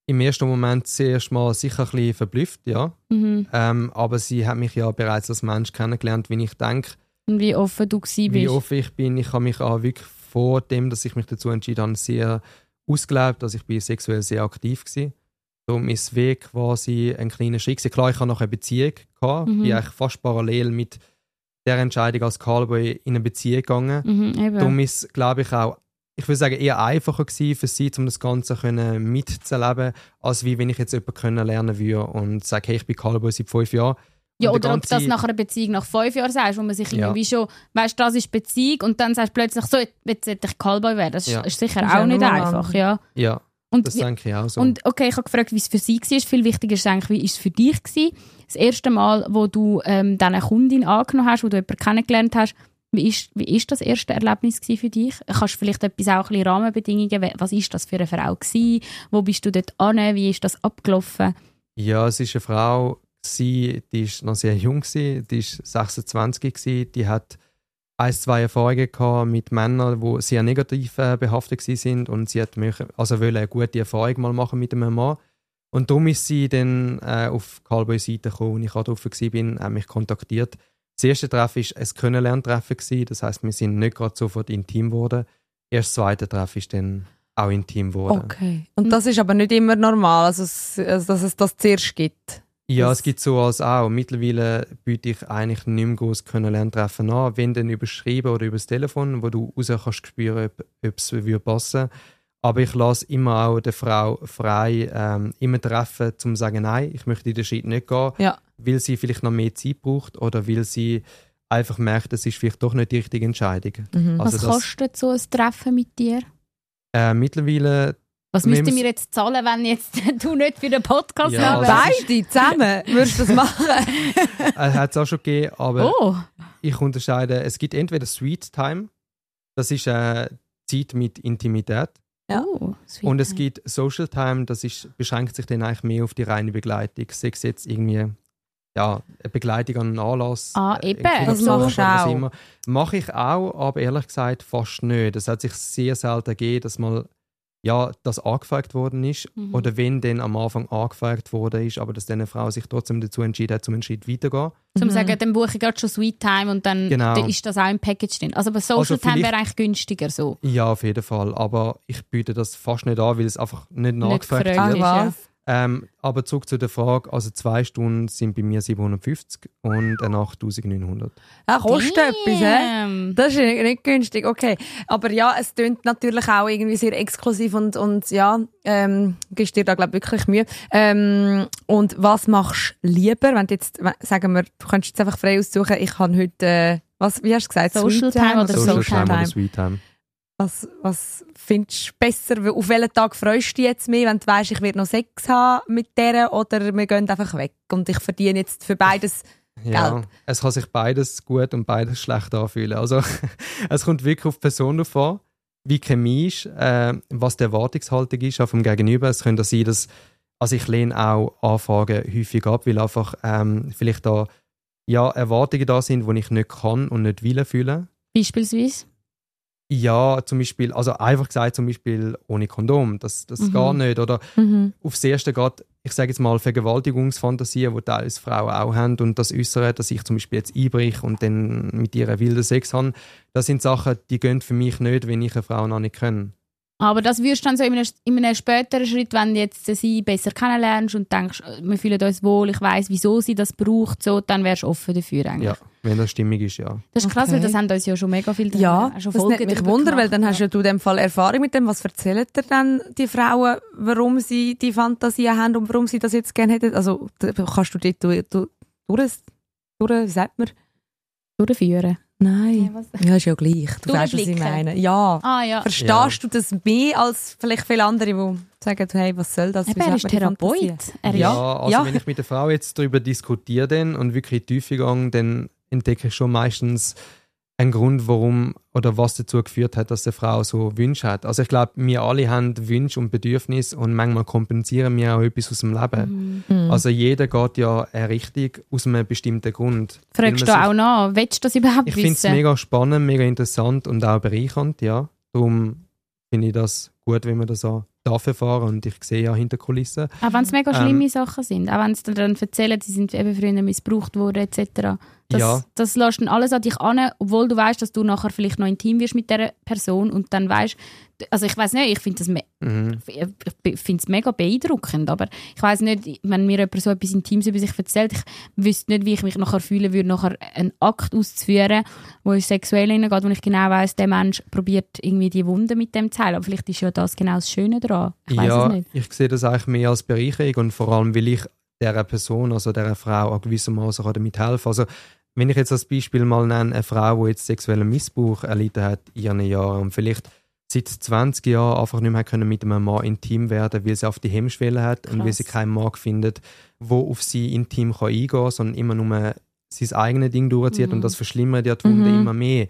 im ersten Moment zuerst mal sicher ein bisschen verblüfft, ja. Mhm. Ähm, aber sie hat mich ja bereits als Mensch kennengelernt, wie ich denke, Und wie offen du gewesen wie offen ich bin. Ich habe mich auch wirklich vor dem, dass ich mich dazu entschieden habe, sehr ausgelebt. Also ich bin sexuell sehr aktiv gewesen. Darum ist der Weg quasi ein kleiner Schritt. gewesen. Klar, ich hatte noch eine Beziehung, gehabt, Mhm. bin eigentlich fast parallel mit der Entscheidung als Callboy in eine Beziehung gegangen. Mhm, eben. Darum ist es, glaube ich, auch, ich würde sagen, eher einfacher gewesen für sie, um das Ganze können mitzuleben, als wie wenn ich jetzt jemanden kennenlernen würde und sage, hey, ich bin Callboy seit fünf Jahren. Ja, oder ob du das nach einer Beziehung nach fünf Jahren sagst, wo man sich Ja. irgendwie schon, weißt das ist Beziehung und dann sagst du plötzlich so, jetzt sollte ich Callboy werden. Das ist- Ja. ist sicher Das ist auch nicht einfach, ja. Ja, Und, das denke ich auch so. und okay, ich habe gefragt, wie es für sie war. Viel wichtiger ist eigentlich, wie ist es für dich gewesen? Das erste Mal, wo du ähm, dann eine Kundin angenommen hast, wo du jemanden kennengelernt hast, wie ist, wie ist das erste Erlebnis für dich? Kannst du vielleicht etwas auch ein bisschen Rahmenbedingungen, was ist das für eine Frau gewesen? Wo bist du dort an? Wie ist das abgelaufen? Ja, es ist eine Frau, gewesen, die ist noch sehr jung, gewesen, die ist 26, gewesen, die hat ein, zwei Erfahrungen gehabt mit Männern, die sehr negativ äh, behaftet gewesen sind und sie hat mich, also wollte eine gute Erfahrung mal machen mit einem Mann. Und darum ist sie dann äh, auf Callboy Seite gekommen und ich auch drauf war, hat mich kontaktiert. Das erste Treffen war ein Kennenlerntreffen, gewesen, das heißt, wir sind nicht gerade sofort intim geworden. Erst das zweite Treffen ist dann auch intim geworden. Okay. Und das ist aber nicht immer normal, also, also dass es das zuerst gibt. Ja, Das- es gibt so als auch. Mittlerweile biete ich eigentlich nicht mehr groß Kennenlerntreffen an, wenn dann überschrieben oder übers Telefon, wo du raus kannst spüren, ob es würde passen. Aber ich lasse immer auch der Frau frei, ähm, immer treffen, zum zu sagen, nein, ich möchte den Schritt nicht gehen, Ja. weil sie vielleicht noch mehr Zeit braucht oder weil sie einfach merkt, es ist vielleicht doch nicht die richtige Entscheidung. Mhm. Also Was das- kostet so ein Treffen mit dir? Äh, mittlerweile, Was müssten müssen- wir jetzt zahlen, wenn jetzt du nicht für den Podcast Ja, also- Beide zusammen würdest du das machen? äh, hat es auch schon gegeben, aber Oh, ich unterscheide, es gibt entweder Sweet Time, das ist äh, Zeit mit Intimität, Ja. oh und es time. gibt Social Time, das ist, beschränkt sich dann eigentlich mehr auf die reine Begleitung. Sei es jetzt irgendwie ja, eine Begleitung an einen Anlass. Ah, äh, eben. Das machst du auch. Mache ich auch, aber ehrlich gesagt fast nicht. Es hat sich sehr selten gegeben, dass mal ja, das angefragt worden ist Mhm. oder wenn dann am Anfang angefragt worden ist, aber dass dann eine Frau sich trotzdem dazu entschieden hat, zum einen Schritt weiterzugehen. Zum Mhm. sagen, dann buche ich gerade schon Sweet Time und dann, Genau. dann ist das auch im Package drin. Also aber Social Also Time wäre eigentlich günstiger so. Ja, auf jeden Fall. Aber ich biete das fast nicht an, weil es einfach nicht Nicht nachgefragt gefragt wird. ist, Ah, ja. Ähm, aber zurück zu der Frage, also zwei Stunden sind bei mir 750 und eine Nacht 1900. Ja, kostet etwas, hä? Das ist nicht, nicht günstig, okay. Aber ja, es tönt natürlich auch irgendwie sehr exklusiv und, und ja, ähm, gibst dir da, glaube wirklich Mühe. Ähm, und was machst du lieber, wenn du jetzt, sagen wir, du könntest jetzt einfach frei aussuchen, ich habe heute, äh, was, wie hast du gesagt? Social Time oder Social, Social Time Time. oder Sweet Time. Was, was findest du besser? Auf welchen Tag freust du dich jetzt mehr, wenn du weißt, ich werde noch Sex haben mit der oder wir gehen einfach weg und ich verdiene jetzt für beides Ja, Geld. es kann sich beides gut und beides schlecht anfühlen. Also es kommt wirklich auf die Person drauf an, wie Chemie ist, äh, was die Erwartungshaltung ist auch vom Gegenüber. Es könnte sein, dass also ich lehne auch Anfragen häufig ab, weil einfach ähm, vielleicht da ja, Erwartungen da sind, die ich nicht kann und nicht will erfüllen. Beispielsweise. Ja, zum Beispiel, also einfach gesagt, zum Beispiel ohne Kondom, das, das Mhm. geht nicht. Oder Mhm. aufs Erste geht, ich sage jetzt mal, Vergewaltigungsfantasien, die teilweise Frauen auch haben und das Äußere, dass ich zum Beispiel jetzt einbrich und dann mit ihr wilden Sex habe, das sind Sachen, die gehen für mich nicht, wenn ich eine Frau noch nicht kenne. Aber das würdest du dann so in einem, in einem späteren Schritt, wenn du jetzt sie besser kennenlernst und denkst, äh, wir fühlen uns wohl, ich weiß, wieso sie das braucht, so, dann wärst du offen dafür eigentlich. Ja, wenn das stimmig ist, ja. Das ist krass, Okay. weil das haben uns ja schon mega viel Ja, auch schon das nimmt mich Wunder, weil gemacht. dann hast ja du in dem Fall Erfahrung mit dem. Was erzählen dir dann die Frauen, warum sie die Fantasien haben und warum sie das jetzt gerne hätten? Also kannst du dort durch, durch, durch, durch wie sagt man? durchführen. Nein. Ja? Ja, ist ja gleich. Du weißt, was ich meine. Ja. Ah ja. Verstehst Ja. du das mehr als vielleicht viele andere, die sagen, hey, was soll das? Eben, er ist Therapeut. Er ist Ja, also Ja. wenn ich mit der Frau jetzt darüber diskutiere dann und wirklich in die Tiefe gehe, dann entdecke ich schon meistens einen Grund, warum oder was dazu geführt hat, dass eine Frau so Wünsche hat. Also ich glaube, wir alle haben Wünsche und Bedürfnisse und manchmal kompensieren wir auch etwas aus dem Leben. Mhm. Also jeder geht ja eine Richtung aus einem bestimmten Grund. Fragst du man auch nach, willst du das überhaupt Ich finde es wissen? mega spannend, mega interessant und auch bereichernd, ja. Darum finde ich das gut, wenn man das auch darf erfahren und ich sehe ja hinter Kulissen. Auch wenn es mega Ähm, schlimme Sachen sind. Auch wenn sie dann erzählen, sie sind eben früher missbraucht worden etc. Das, Ja. das lässt dann alles an dich an, obwohl du weißt, dass du nachher vielleicht noch intim wirst mit dieser Person und dann weißt, also ich weiß nicht, ich finde das Mhm. ich mega beeindruckend, aber ich weiß nicht, wenn mir jemand so etwas Intimes über sich erzählt, ich wüsste nicht, wie ich mich nachher fühlen würde, nachher einen Akt auszuführen, wo es sexuell hineingeht, wo ich genau weiß, der Mensch probiert irgendwie die Wunde mit dem zu heilen. Aber vielleicht ist ja das genau das Schöne daran. Ich weiß ja, es nicht. ich sehe das eigentlich mehr als Bereicherung und vor allem, weil ich dieser Person, also dieser Frau, auch gewissermaßen damit helfen. Also, wenn ich jetzt als Beispiel mal nenne, eine Frau, die jetzt sexuellen Missbrauch erlitten hat in ihren Jahren und vielleicht seit 20 Jahren einfach nicht mehr können mit einem Mann intim werden weil sie auf die Hemmschwelle hat und weil Krass. sie keinen Mann findet, wo auf sie intim kann eingehen kann, sondern immer nur sein eigenes Ding durchzieht Mhm. und das verschlimmert ja die Wunde Mhm. immer mehr.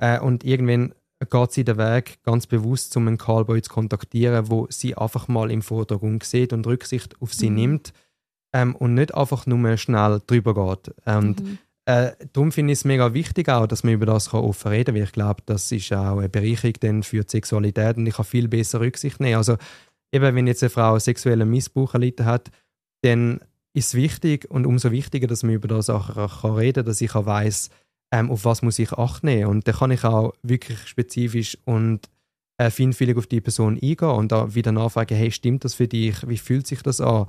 Äh, und irgendwann geht sie den Weg ganz bewusst, um einen Callboy zu kontaktieren, wo sie einfach mal im Vordergrund sieht und Rücksicht auf sie Mhm. nimmt ähm, und nicht einfach nur schnell drüber geht. Und Mhm. äh, darum finde ich es mega wichtig auch, dass man über das kann offen reden kann, weil ich glaube, das ist auch eine Bereicherung dann für die Sexualität und ich kann viel besser Rücksicht nehmen. Also eben, wenn jetzt eine Frau sexuellen Missbrauch erlitten hat, dann ist es wichtig und umso wichtiger, dass man über das Sachen kann reden kann, dass ich auch weiss, ähm, auf was muss ich Acht nehmen. Und dann kann ich auch wirklich spezifisch und äh, feinfühlig auf die Person eingehen und da wieder nachfragen, hey, stimmt das für dich? Wie fühlt sich das an?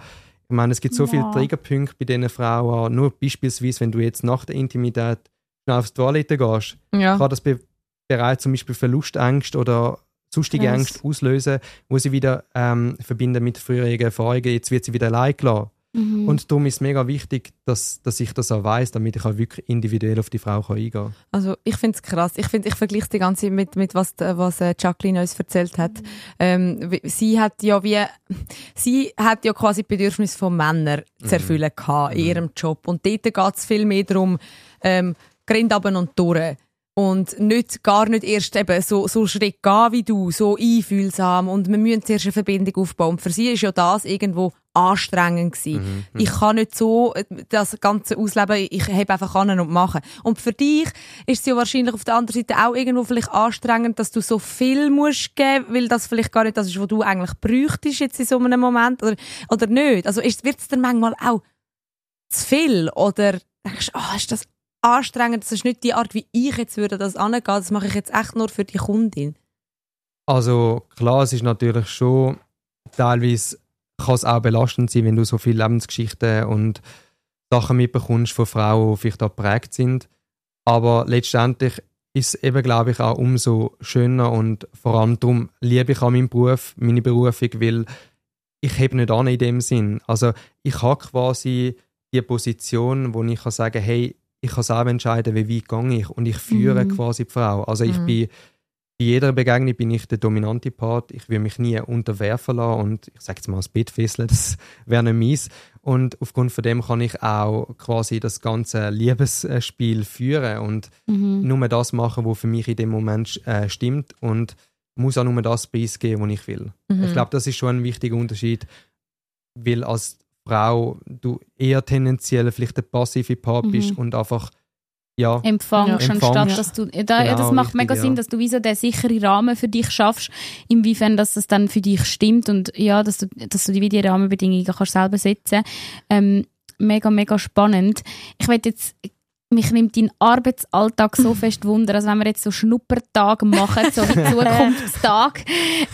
Ich meine, es gibt so Ja. viele Triggerpunkte bei diesen Frauen. Nur beispielsweise, wenn du jetzt nach der Intimität schnell aufs Toilette gehst, Ja. kann das be bereits zum Beispiel Verlustängste oder sonstige. Ängste auslösen, wo sie wieder ähm, verbinden mit früheren Erfahrungen. Jetzt wird sie wieder allein gelassen. Mhm. Und darum ist es mega wichtig, dass, dass ich das auch weiss, damit ich auch wirklich individuell auf die Frau kann eingehen kann. Also ich finde es krass. Ich finde, ich vergleiche es die ganze Zeit mit, mit was, was äh, Jacqueline uns erzählt hat. Ähm, wie- sie hat ja wie, sie hat ja quasi die Bedürfnisse von Männern zu erfüllen gehabt in ihrem Job. Und dort geht es viel mehr darum, ähm, Grind runter und durch. Und nicht, gar nicht erst eben so, so Schritt gehen wie du, so einfühlsam. Und wir müssen zuerst eine Verbindung aufbauen. Und für sie ist ja das irgendwo anstrengend gewesen. Ich kann nicht so äh, das Ganze ausleben, ich habe einfach an und machen. Und für dich ist es ja wahrscheinlich auf der anderen Seite auch irgendwo vielleicht anstrengend, dass du so viel musst geben, weil das vielleicht gar nicht das ist, was du eigentlich bräuchtest jetzt in so einem Moment oder, oder nicht. Also wird es dann manchmal auch zu viel oder denkst du, ah, ist das anstrengend, das ist nicht die Art, wie ich jetzt würde das angehen, das mache ich jetzt echt nur für die Kundin. Also klar, es ist natürlich schon teilweise kann es auch belastend sein, wenn du so viele Lebensgeschichten und Sachen mitbekommst von Frauen, die vielleicht auch geprägt sind. Aber letztendlich ist es eben, glaube ich, auch umso schöner und vor allem darum liebe ich auch meinen Beruf, meine Berufung, weil ich habe nicht an in dem Sinn. Also ich habe quasi die Position, wo ich kann sagen, hey, ich kann selber entscheiden, wie weit gehe ich und ich führe Mhm. quasi die Frau. Also ich Mhm. bin bei jeder Begegnung bin ich der dominante Part. Ich will mich nie unterwerfen lassen und ich sage jetzt mal das Bett fesseln, das wäre nicht mies. Und aufgrund von dem kann ich auch quasi das ganze Liebesspiel führen und Mhm. nur das machen, was für mich in dem Moment äh, stimmt und muss auch nur das preisgeben, was ich will. Mhm. Ich glaube, das ist schon ein wichtiger Unterschied, weil als Frau du eher tendenziell vielleicht der passive Part Mhm. bist und einfach ja empfangst, Ja. anstatt dass du, da, ja, das Genau, macht mega richtig, Sinn, ja. dass du wie so den sicheren Rahmen für dich schaffst, inwiefern dass das dann für dich stimmt und ja, dass du, dass du die wie die Rahmenbedingungen kannst selber setzen. Ähm, mega, mega spannend. Ich will jetzt mich nimmt dein Arbeitsalltag so fest Wunder, also wenn wir jetzt so Schnuppertag machen, so wie Zukunftstag,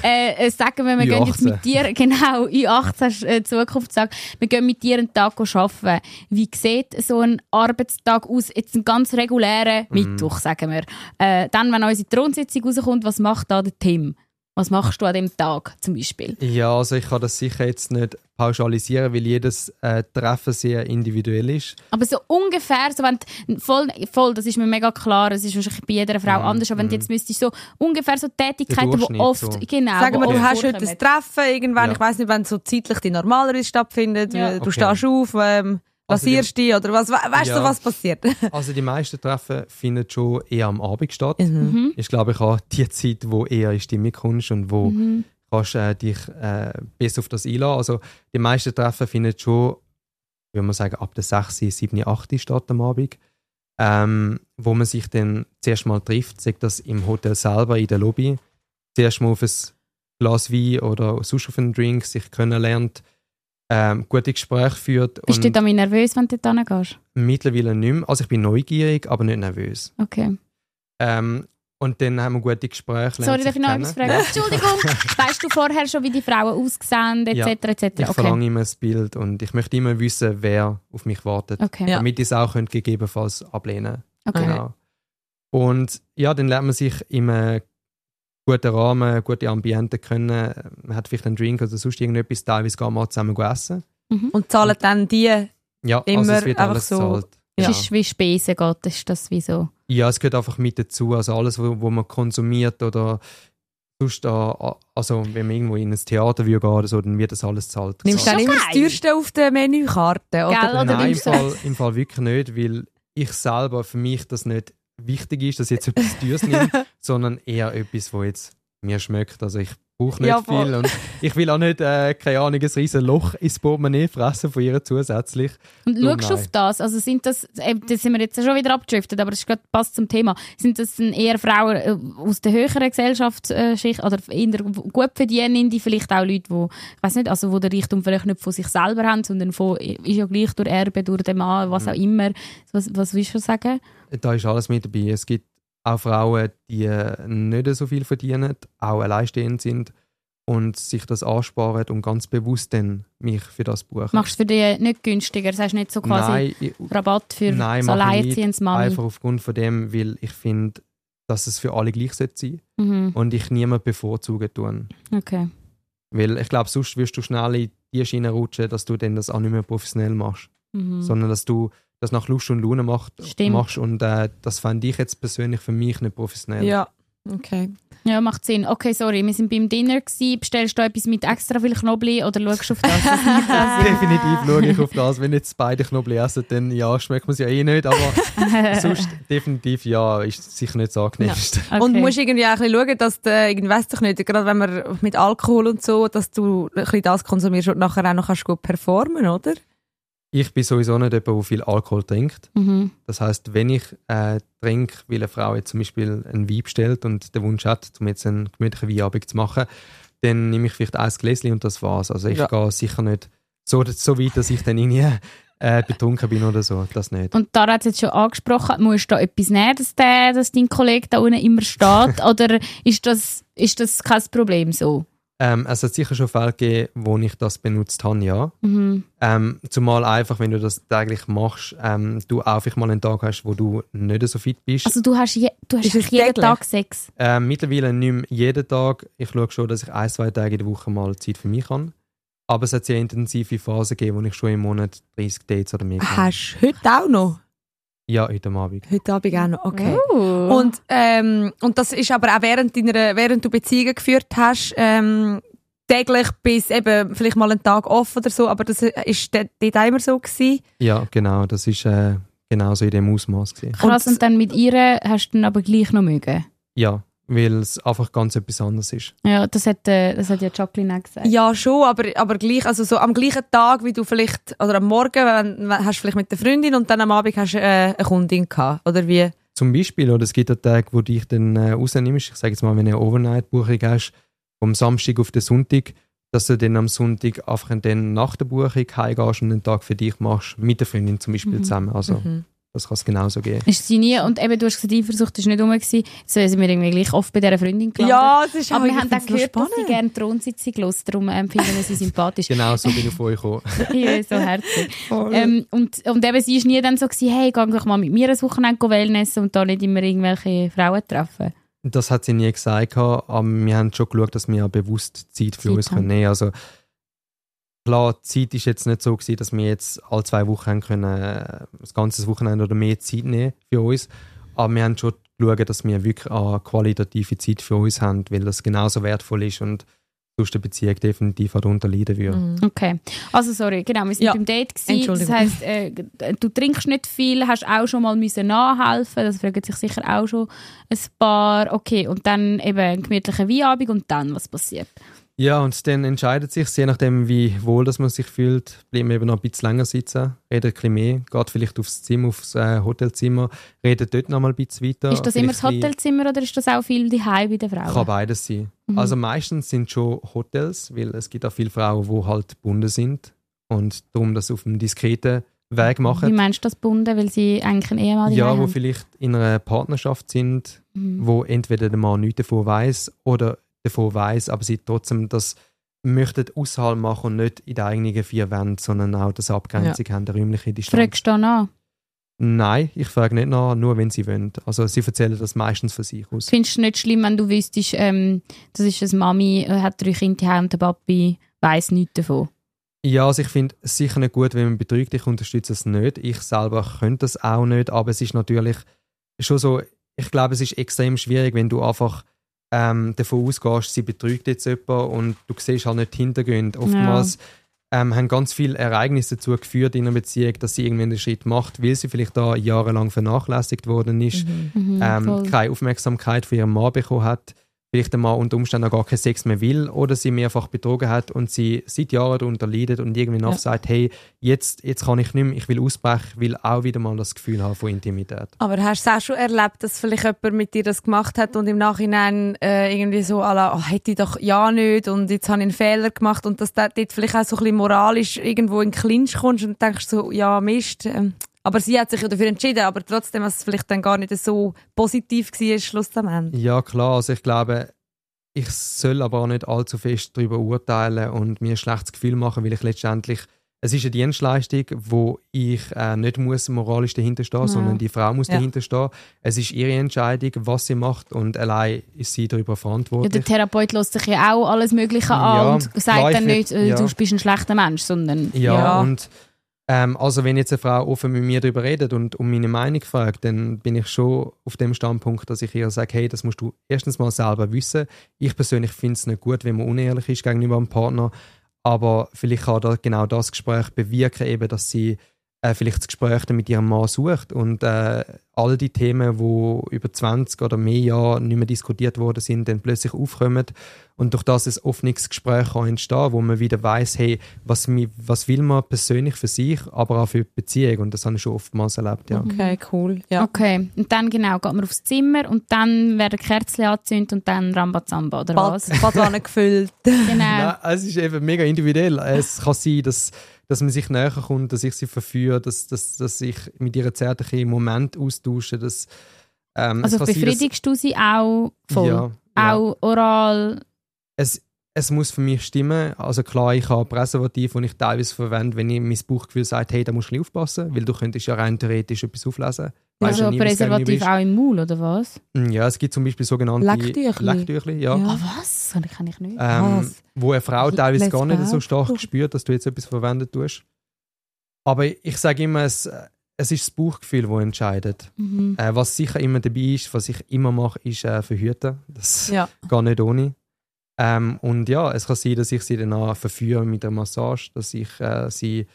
äh, äh, sagen wir, wir gehen jetzt U18. mit dir, genau, U18 äh, Zukunftstag, wir gehen mit dir einen Tag arbeiten. Wie sieht so ein Arbeitstag aus? Jetzt ein ganz regulärer Mittwoch, sagen wir. Äh, dann, wenn unsere Thronsitzung rauskommt, was macht da der Tim? Was machst du an dem Tag zum Beispiel? Ja, also ich kann das sicher jetzt nicht pauschalisieren, weil jedes äh, Treffen sehr individuell ist. Aber so ungefähr, so wenn voll, voll, das ist mir mega klar, es ist wahrscheinlich bei jeder Frau anders, aber wenn du jetzt müsstest so ungefähr so Tätigkeiten, die oft, so. genau, Sagen wir, du hast heute ein. Treffen irgendwann, Ja. ich weiß nicht, wenn so zeitlich die normalerweise stattfindet, Ja. du Okay. stehst auf, ähm, Also die- rasierst dich oder was, we weißt du, Ja. was passiert? Also die meisten Treffen finden schon eher am Abend statt. Mhm. Ist glaube ich auch die Zeit, wo eher in Stimmung kommst und wo Mhm. kannst äh, dich äh, besser auf das einlassen. Also die meisten Treffen finden schon, würde man sagen, ab der 6, 7, 8 statt am Abend. Ähm, wo man sich dann zuerst mal trifft, sagt das im Hotel selber in der Lobby. Zuerst mal auf ein Glas Wein oder sonst auf einen Drink sich kennenlernt, ähm, gute Gespräche führt. Bist du damit nervös, wenn du dort hingehst? mittlerweile nicht mehr. Also ich bin neugierig, aber nicht nervös. Okay. Ähm, und dann haben wir gute Gespräche. Sorry, sich ich noch etwas fragen? Entschuldigung, weißt du vorher schon, wie die Frauen aussehen, etc., Ja. etc.? Ich Okay. verlange immer ein Bild und ich möchte immer wissen, wer auf mich wartet. Okay. Ja. Damit ich es auch könnte gegebenenfalls ablehnen okay. Genau. Und ja, dann lernt man sich einem guten Rahmen, gute Ambiente kennen. Man hat vielleicht einen Drink oder sonst irgendetwas. Teilweise gehen wir auch zusammen essen. Und zahlen dann die, Ja, also Immer es wird einfach alles so- gezahlt. Ja. Es ist wie Spesen geht, ist das wie so. Ja, es gehört einfach mit dazu. Also alles, wo, wo man konsumiert oder sonst da, also wenn man irgendwo in ein Theater würde gehen oder so, dann wird das alles zahlt. nimmst du dann immer das teuerste auf der Menükarte? Gell, Oder? oder Nein, im Fall, im Fall wirklich nicht, weil ich selber für mich das nicht wichtig ist, dass ich jetzt etwas Teures nehme, sondern eher etwas, wo jetzt mir schmeckt. Also ich brauche nicht Ja, viel. Und ich will auch nicht, äh, keine Ahnung, ein riesen Loch ins Portemonnaie fressen von ihr zusätzlich. Und Darum schaust du auf das? Also sind das, eben, da sind wir jetzt schon wieder abgedriftet, aber das passt zum Thema. Sind das eher Frauen äh, aus der höheren Gesellschaftsschicht oder eher gut verdienen, die vielleicht auch Leute, die, ich weiß nicht, also wo der Reichtum vielleicht nicht von sich selber haben, sondern von, ist ja gleich durch Erbe, durch den Mann, Mhm. was auch immer. Was, was willst du sagen? Da ist alles mit dabei. Es gibt auch Frauen, die äh, nicht so viel verdienen, auch alleinstehend sind und sich das ansparen und ganz bewusst dann mich für das buchen. Machst du für die nicht günstiger? Das heißt nicht so quasi Nein, Rabatt für Nein, so alleinerziehendes Mami? einfach aufgrund von dem, weil ich finde, dass es für alle gleich sein sollte Mhm. und ich niemand bevorzugen tun. Okay. Weil ich glaube, sonst wirst du schnell in die Schiene rutschen, dass du dann das auch nicht mehr professionell machst, Mhm. sondern dass du das nach Lust und Laune macht, Stimmt. machst und äh, das fände ich jetzt persönlich für mich nicht professionell. Ja, okay. Ja, macht Sinn. Okay, sorry, wir sind beim Dinner gewesen. Bestellst du etwas mit extra viel Knoblauch oder schaust du auf das? das? Definitiv schaue ich auf das. Wenn jetzt beide Knoblauch essen, dann ja, schmeckt man es ja eh nicht, aber sonst definitiv ja, ist sicher nicht das angenehmste. Okay. Und musst irgendwie auch ein bisschen schauen, dass du, irgendwie, weiss ich nicht, gerade wenn man mit Alkohol und so, dass du ein bisschen das konsumierst und nachher auch noch kannst gut performen, oder? Ich bin sowieso nicht jemand, der viel Alkohol trinkt. mhm. Das heißt, wenn ich äh, trinke, weil eine Frau jetzt zum Beispiel einen Wein bestellt und den Wunsch hat, um jetzt einen gemütlichen Weinabend zu machen, dann nehme ich vielleicht ein Gläschen und das war's. Also ich Ja. gehe sicher nicht so, so weit, dass ich dann irgendwie äh, betrunken bin oder so. Das nicht. Und da hat es jetzt schon angesprochen, musst du da etwas nehmen, dass, der, dass dein Kollege da unten immer steht? oder ist das, ist das kein Problem so? Ähm, es hat sicher schon Fälle gegeben, wo ich das benutzt habe, ja. Mhm. Ähm, zumal einfach, wenn du das täglich machst, ähm, du einfach mal einen Tag hast, wo du nicht so fit bist. Also du hast, je, du hast jeden täglich? Tag Sex? Ähm, mittlerweile nicht mehr jeden Tag. Ich schaue schon, dass ich ein, zwei Tage in der Woche mal Zeit für mich habe. Aber es hat sehr intensive Phasen gegeben, wo ich schon im Monat 30 Dates oder mehr hatte. Hast du heute auch noch? Ja, heute Abend. Heute Abend auch noch, okay. Uh. Und, ähm, und das ist aber auch während, deiner, während du Beziehungen geführt hast, ähm, täglich bis eben vielleicht mal einen Tag off oder so, aber das ist dort dort auch immer so gewesen. Ja, genau. Das ist äh, genauso in dem Ausmaß. gewesen. Krass, und- und dann mit ihr hast du dann aber gleich noch mögen? Ja, weil es einfach ganz etwas anderes ist. Ja, das hat, äh, das hat ja Jacqueline auch gesagt. Ja, schon, aber, aber gleich, also so am gleichen Tag, wie du vielleicht, oder am Morgen, wenn, wenn, hast du vielleicht mit der Freundin und dann am Abend hast du äh, eine Kundin gehabt, oder wie? Zum Beispiel, oder es gibt auch Tage, wo du dich dann äh, rausnimmst. Ich sage jetzt mal, wenn du eine Overnight-Buchung hast, vom Samstag auf den Sonntag, dass du dann am Sonntag einfach dann nach der Buchung heimgehst und einen Tag für dich machst, mit der Freundin zum Beispiel zusammen. Also, das kann es genauso gehen. Ist sie nie, und eben, du hast gesagt, die Eifersucht ist nicht rum gewesen. So sind wir irgendwie gleich oft bei dieser Freundin gelandet. Ja, es ist Aber auch- wir haben noch gehört, dass sie spannend. gerne Thronsitzung lässt, darum ähm, finden wir sie sympathisch. Genau so bin ich auf euch gekommen. ja, so herzig. ähm, und, und eben, sie war nie dann so, gewesen, hey, geh doch mal mit mir ein Wochenende Wellnessen und da nicht immer irgendwelche Frauen treffen. Das hat sie nie gesagt, aber wir haben schon geschaut, dass wir auch bewusst Zeit für Zeit uns haben. können nehmen Also klar, die Zeit ist jetzt nicht so gewesen, dass wir jetzt alle zwei Wochen haben können, äh, das ganze Wochenende oder mehr Zeit nehmen für uns. Aber wir haben schon geschaut, dass wir wirklich eine qualitative Zeit für uns haben, weil das genauso wertvoll ist und sonst eine Beziehung definitiv darunter leiden würde. Okay. Also, sorry, genau, wir sind Ja. beim Date gewesen. Das heisst, äh, du trinkst nicht viel, hast auch schon mal müssen nachhelfen Das fragen sich sicher auch schon ein paar. Okay, und dann eben ein gemütlicher Weinabend und dann, was passiert? Ja, und dann entscheidet sich, je nachdem, wie wohl dass man sich fühlt, bleibt man eben noch ein bisschen länger sitzen, redet ein bisschen mehr, geht vielleicht aufs Zimmer, aufs äh, Hotelzimmer, redet dort noch mal ein bisschen weiter. ist das immer das ein Hotelzimmer oder ist das auch viel die bei den Frauen? Kann beides sein. Mhm. Also meistens sind schon Hotels, weil es gibt auch viele Frauen, die halt gebunden sind und darum das auf einem diskreten Weg Wie machen. meinst du das gebunden, weil sie eigentlich einen Ehemann Ja, daheim wo haben? vielleicht in einer Partnerschaft sind, Mhm. wo entweder der Mann nichts davon weiß oder davon weiß, aber sie trotzdem das möchten außerhalb machen und nicht in den eigenen vier Wänden, sondern auch das Abgrenzung haben, eine räumliche Distanz. Fragst du dann an? Nein, ich frage nicht nach, nur wenn sie wollen. Also sie erzählen das meistens von sich aus. Findest du nicht schlimm, wenn du wüsstest, ähm, das ist eine Mami, äh, hat drei Kinder daheim und der Papi weiss nichts davon? Ja, also ich finde es sicher nicht gut, wenn man betrügt. Ich unterstütze es nicht. Ich selber könnte das auch nicht, aber es ist natürlich schon so, ich glaube, es ist extrem schwierig, wenn du einfach ähm, davon ausgehst, sie betrügt jetzt jemanden und du siehst halt nicht die Hintergründe. Oftmals ähm, haben ganz viele Ereignisse dazu geführt in einer Beziehung, dass sie irgendwann einen Schritt macht, weil sie vielleicht da jahrelang vernachlässigt worden ist, Mhm, ähm, voll. keine Aufmerksamkeit von ihrem Mann bekommen hat, vielleicht Mann unter Umständen auch gar keinen Sex mehr will oder sie mehrfach betrogen hat und sie seit Jahren darunter leidet und irgendwie Ja. sagt, hey, jetzt, jetzt kann ich nicht mehr, ich will ausbrechen, ich will auch wieder mal das Gefühl haben von Intimität. Aber hast du es auch schon erlebt, dass vielleicht jemand mit dir das gemacht hat und im Nachhinein äh, irgendwie so la, oh, hätte ich doch ja nicht und jetzt habe ich einen Fehler gemacht und dass du dort vielleicht auch so ein bisschen moralisch irgendwo in den Clinch kommst und denkst so, ja Mist. Ähm, aber sie hat sich ja dafür entschieden, aber trotzdem, dass es vielleicht dann gar nicht so positiv war, Schluss am Ende. Ja, klar. Also ich glaube, ich soll aber auch nicht allzu fest darüber urteilen und mir ein schlechtes Gefühl machen, weil ich letztendlich, es ist eine Dienstleistung, wo ich äh, nicht muss moralisch dahinter stehen, Ja. sondern die Frau muss Ja. dahinter stehen. Es ist ihre Entscheidung, was sie macht und allein ist sie darüber Ja, verantwortlich. der Therapeut lässt sich ja auch alles Mögliche Ja, an und sagt dann nicht, äh, ja. du bist ein schlechter Mensch, sondern Ja, Ja. und ähm, also wenn jetzt eine Frau offen mit mir darüber redet und um meine Meinung fragt, dann bin ich schon auf dem Standpunkt, dass ich ihr sage, hey, das musst du erstens mal selber wissen. Ich persönlich finde es nicht gut, wenn man unehrlich ist gegenüber einem Partner, aber vielleicht kann da genau das Gespräch bewirken, eben, dass sie äh, vielleicht das Gespräch dann mit ihrem Mann sucht und äh, all die Themen, wo über 20 oder mehr Jahre nicht mehr diskutiert worden sind, dann plötzlich aufkommen und durch das ein offenes Gespräch kann entstehen, wo man wieder weiß, hey, was, mi- was will man persönlich für sich, aber auch für die Beziehung und das habe ich schon oftmals erlebt, ja. Okay, cool. Ja. Okay, und dann genau, geht man aufs Zimmer und dann werden Kerzen angezündet und dann Rambazamba, oder Bad, was? Badwanne gefüllt. Genau. Nein, es ist eben mega individuell. Es kann sein, dass, dass man sich näher kommt, dass ich sie verführe, dass, dass, dass ich mit ihr zärtliche Moment austausche. Dass, ähm, Also kann sein, dass- befriedigst du sie auch voll? Ja, ja. Auch oral? es, es muss für mich stimmen. Also klar, ich habe Präservativ, das ich teilweise verwende, wenn ich mein Bauchgefühl sagt, hey, da musst du ein aufpassen, weil du könntest ja rein theoretisch etwas auflesen. Weisst ja Also nie, Präservativ auch im Maul, oder was? Mm, Ja, es gibt zum Beispiel sogenannte Lecktüchli. Lecktüchli, ja. Ja. Ah, was? Das kann ich nicht. Ähm, Was? wo eine Frau teilweise gar nicht so stark spürt, dass du jetzt etwas verwendet tust. Aber ich sage immer, es, es ist das Bauchgefühl, das entscheidet. Mhm. Äh, was sicher immer dabei ist, was ich immer mache, ist äh, verhüten. Das Ja. geht nicht ohne. Ähm, und ja, es kann sein, dass ich sie danach verführe mit der Massage, dass ich äh, sie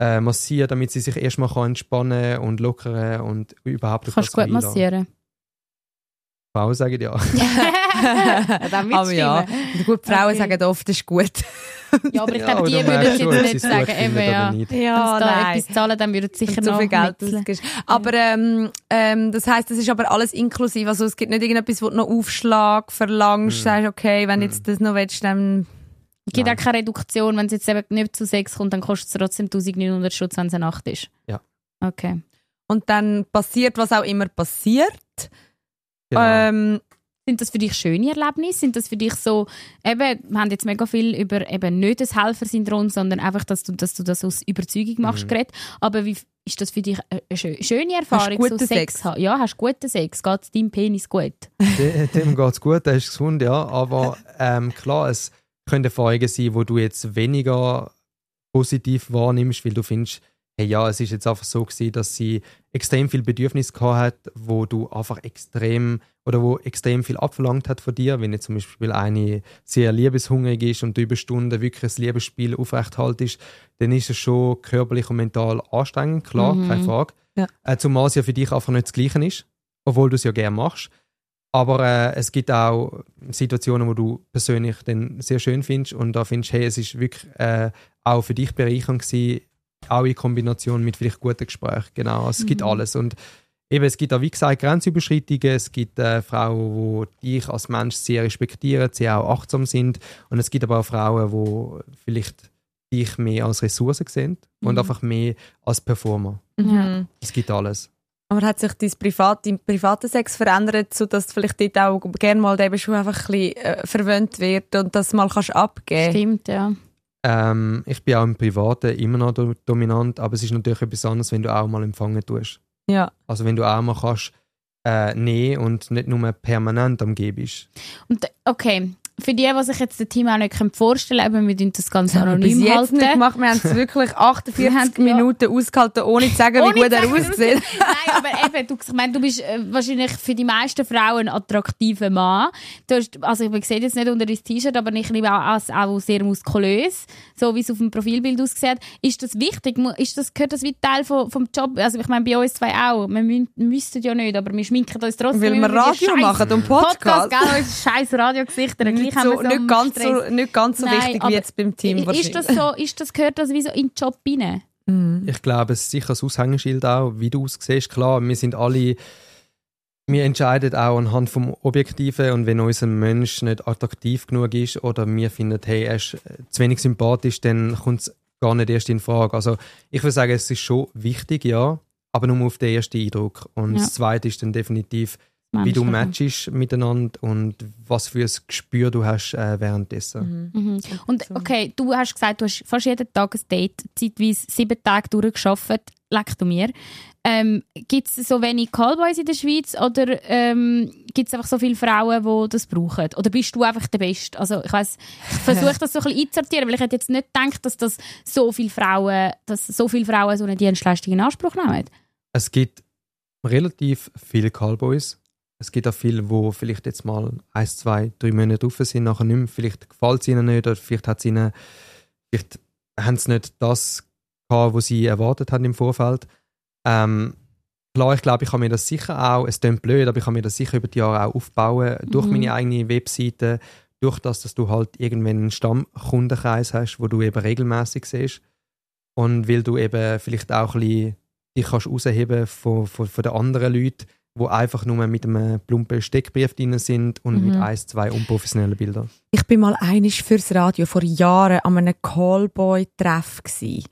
äh, massiere, damit sie sich erstmal kann entspannen und lockern und überhaupt Kannst du gut einlassen. massieren? Frauen sagen ja. das Aber ja, gut, Frauen Okay. sagen oft, das ist gut. Ja, aber ich Ja, glaube, die oder würden jetzt ob nicht sagen, eben, ja. nicht. Wenn sie da etwas zahlen, dann würden sie sicher noch so viel Geld. Aber ähm, ähm, das heisst, es ist aber alles inklusiv. Also es gibt nicht irgendetwas, wo du noch Aufschlag verlangst, Hm. sagst, okay, wenn du jetzt das noch willst, dann... Es gibt Nein. auch keine Reduktion, wenn es jetzt eben nicht zu Sex kommt, dann kostet es trotzdem 1900 Schutz, wenn es eine Nacht ist. Ja. Okay. Und dann passiert, was auch immer passiert. Genau. Ähm, Sind das für dich schöne Erlebnisse? Sind das für dich so, eben, wir haben jetzt mega viel über eben nicht das Helfersyndrom, sondern einfach, dass du, dass du das aus Überzeugung machst, Mhm. geredet. Aber wie ist das für dich eine schö- schöne Erfahrung, guten so Sex, Sex? haben? Ja, hast du guten Sex? Geht es deinem Penis gut? De- Dem geht es gut, der ist gesund, ja. Aber ähm, klar, es können Erfahrungen sein, wo du jetzt weniger positiv wahrnimmst, weil du findest, hey, ja, es ist jetzt einfach so gewesen, dass sie extrem viel Bedürfnis gehabt hat, wo du einfach extrem oder wo extrem viel abverlangt hat von dir, wenn jetzt zum Beispiel eine sehr liebeshungrig ist und du über Stunden wirklich ein Liebesspiel aufrechthaltest, dann ist es schon körperlich und mental anstrengend, klar, Mhm. keine Frage. Ja. Äh, zumal es ja für dich einfach nicht das Gleiche ist, obwohl du es ja gerne machst. Aber äh, es gibt auch Situationen, wo du persönlich dann sehr schön findest und da findest, hey, es ist wirklich äh, auch für dich bereichernd gewesen, auch in Kombination mit vielleicht guten Gesprächen. Genau, es gibt alles. Und eben, es gibt auch, wie gesagt, Grenzüberschreitungen. Es gibt äh, Frauen, die dich als Mensch sehr respektieren, sehr auch achtsam sind. Und es gibt aber auch Frauen, die vielleicht dich mehr als Ressource sehen und Mhm. einfach mehr als Performer. mhm. Es gibt alles. Aber hat sich dein Privat, dein privater Sex verändert, sodass du vielleicht dort auch gerne mal eben schon einfach ein bisschen äh, verwöhnt wird und das mal kannst abgeben? Stimmt, ja. Ähm, ich bin auch im Privaten immer noch do dominant, aber es ist natürlich etwas anderes, wenn du auch mal empfangen tust. Ja. Also wenn du auch mal kannst äh, nehmen und nicht nur permanent am Geben bist. Und okay, für die, die sich jetzt das Team auch nicht vorstellen können, wir tun das ganz wir bis anonym jetzt halten. nicht gemacht. Wir haben es wirklich 48 Wir haben- ja. Minuten ausgehalten, ohne zu sagen, wie gut er aussieht. Nein, aber eben, du, ich meine, du bist äh, wahrscheinlich für die meisten Frauen ein attraktiver Mann. Du hast, also ich sehe jetzt nicht unter dein T-Shirt, aber ich nehme auch, als auch sehr muskulös, so wie es auf dem Profilbild aussieht. Ist das wichtig? Ist das, gehört das wie Teil vom, vom Job? Also ich meine, bei uns zwei auch. Wir mü müssten ja nicht, aber wir schminken uns trotzdem. Weil wir Radio machen und Podcast, Podcast. gell? Scheiß Radiogesichter. Nicht, so, wir so nicht, ganz so, nicht ganz so Nein, wichtig wie jetzt beim Team Ist das so, ist das, gehört das wie so in den Job rein? Ich glaube, es ist sicher das Aushängeschild auch, wie du aussiehst. Klar, wir sind alle, wir entscheiden auch anhand vom Objektiven und wenn unser Mensch nicht attraktiv genug ist oder wir finden, hey, er ist äh, zu wenig sympathisch, dann kommt es gar nicht erst in Frage. Also ich würde sagen, es ist schon wichtig, ja, aber nur auf den ersten Eindruck. Und Ja. das Zweite ist dann definitiv, wie du matchst miteinander und was für ein Gespür du hast äh, währenddessen. Mhm. Und okay, du hast gesagt, du hast fast jeden Tag ein Date, zeitweise sieben Tage durchgearbeitet. Leck du mir. Ähm, gibt es so wenig Callboys in der Schweiz oder ähm, gibt es einfach so viele Frauen, die das brauchen? Oder bist du einfach der Beste? Also ich weiss, ich versuche das so ein bisschen einzusortieren, weil ich hätte jetzt nicht gedacht, dass das so viele Frauen, dass so viele Frauen so eine Dienstleistung in Anspruch nehmen. Es gibt relativ viele Callboys. Es gibt auch viele, die vielleicht jetzt mal ein, zwei, drei Monate drauf sind, nachher nicht mehr. Vielleicht gefällt es ihnen nicht oder vielleicht, hat's ihnen, vielleicht haben sie nicht das gehabt, was sie erwartet haben im Vorfeld. Ähm, klar, ich glaube, ich kann mir das sicher auch, es klingt blöd, aber ich kann mir das sicher über die Jahre auch aufbauen, durch Mhm. meine eigene Webseite, durch das, dass du halt irgendwann einen Stammkundenkreis hast, wo du eben regelmäßig siehst und weil du eben vielleicht auch ein bisschen dich kannst rausheben von, von, von den anderen Leuten, die einfach nur mit einem plumpen Steckbrief drin sind und mit ein, zwei unprofessionellen Bildern. Ich bin mal einig fürs Radio vor Jahren an einem Callboy-Treff gsi.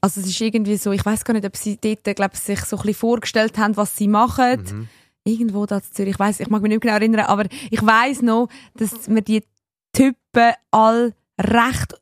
Also es ist irgendwie so, ich weiß gar nicht, ob sie dort, glaub, sich so ein bisschen vorgestellt haben, was sie machen. Mhm. Irgendwo da in Zürich, ich weiß, ich mag mich nicht genau erinnern, aber ich weiß noch, dass mir die Typen all recht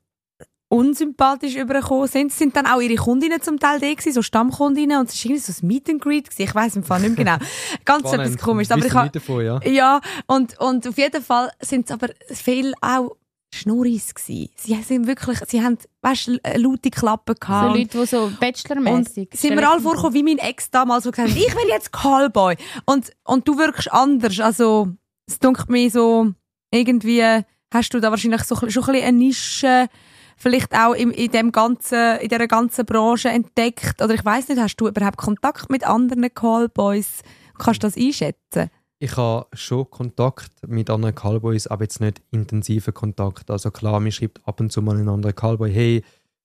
unsympathisch übergekommen sind. Es sind dann auch ihre Kundinnen zum Teil da gewesen, so Stammkundinnen und es war irgendwie so ein Meet and Greet gewesen. Ich weiß im Fall nicht mehr genau. Ganz etwas Spannend. komisches. Aber ich habe nicht davon, ja. ja, und, und auf jeden Fall sind es aber viel auch Schnurris gsi. Sie sind wirklich, sie haben, weißt, du, laute Klappen So gehabt. Leute, die so Bachelor-mäßig sind wir alle vorgekommen, wie mein Ex damals, der gesagt hat, ich will jetzt Callboy. Und, und du wirkst anders. Also, es dunkelt mir so, irgendwie hast du da wahrscheinlich so, schon ein bisschen eine Nische, vielleicht auch in, in, dem ganzen, in dieser ganzen Branche entdeckt. Oder ich weiß nicht, hast du überhaupt Kontakt mit anderen Callboys? Kannst du das einschätzen? Ich habe schon Kontakt mit anderen Callboys, aber jetzt nicht intensiven Kontakt. Also klar, mir schreibt ab und zu mal ein anderer Callboy, hey,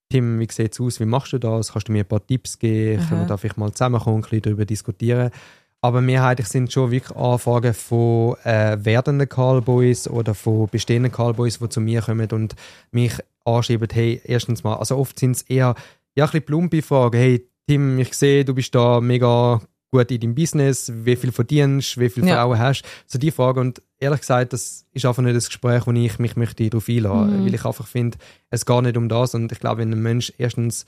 Tim, wie sieht's aus? Wie machst du das? Kannst du mir ein paar Tipps geben? Können wir da vielleicht mal zusammenkommen und ein bisschen darüber diskutieren? Aber mehrheitlich sind schon wirklich Anfragen von äh, werdenden Callboys oder von bestehenden Callboys, die zu mir kommen und mich anschreiben, hey, erstens mal, also oft sind es eher ja, ein bisschen plumpe Fragen. Hey, Tim, ich sehe, du bist da mega gut in deinem Business, wie viel verdienst, wie viele Ja. Frauen hast. So die Frage. Und ehrlich gesagt, das ist einfach nicht das Gespräch, wo ich mich möchte darauf einladen Mhm. weil ich einfach finde, es geht nicht um das. Und ich glaube, wenn ein Mensch erstens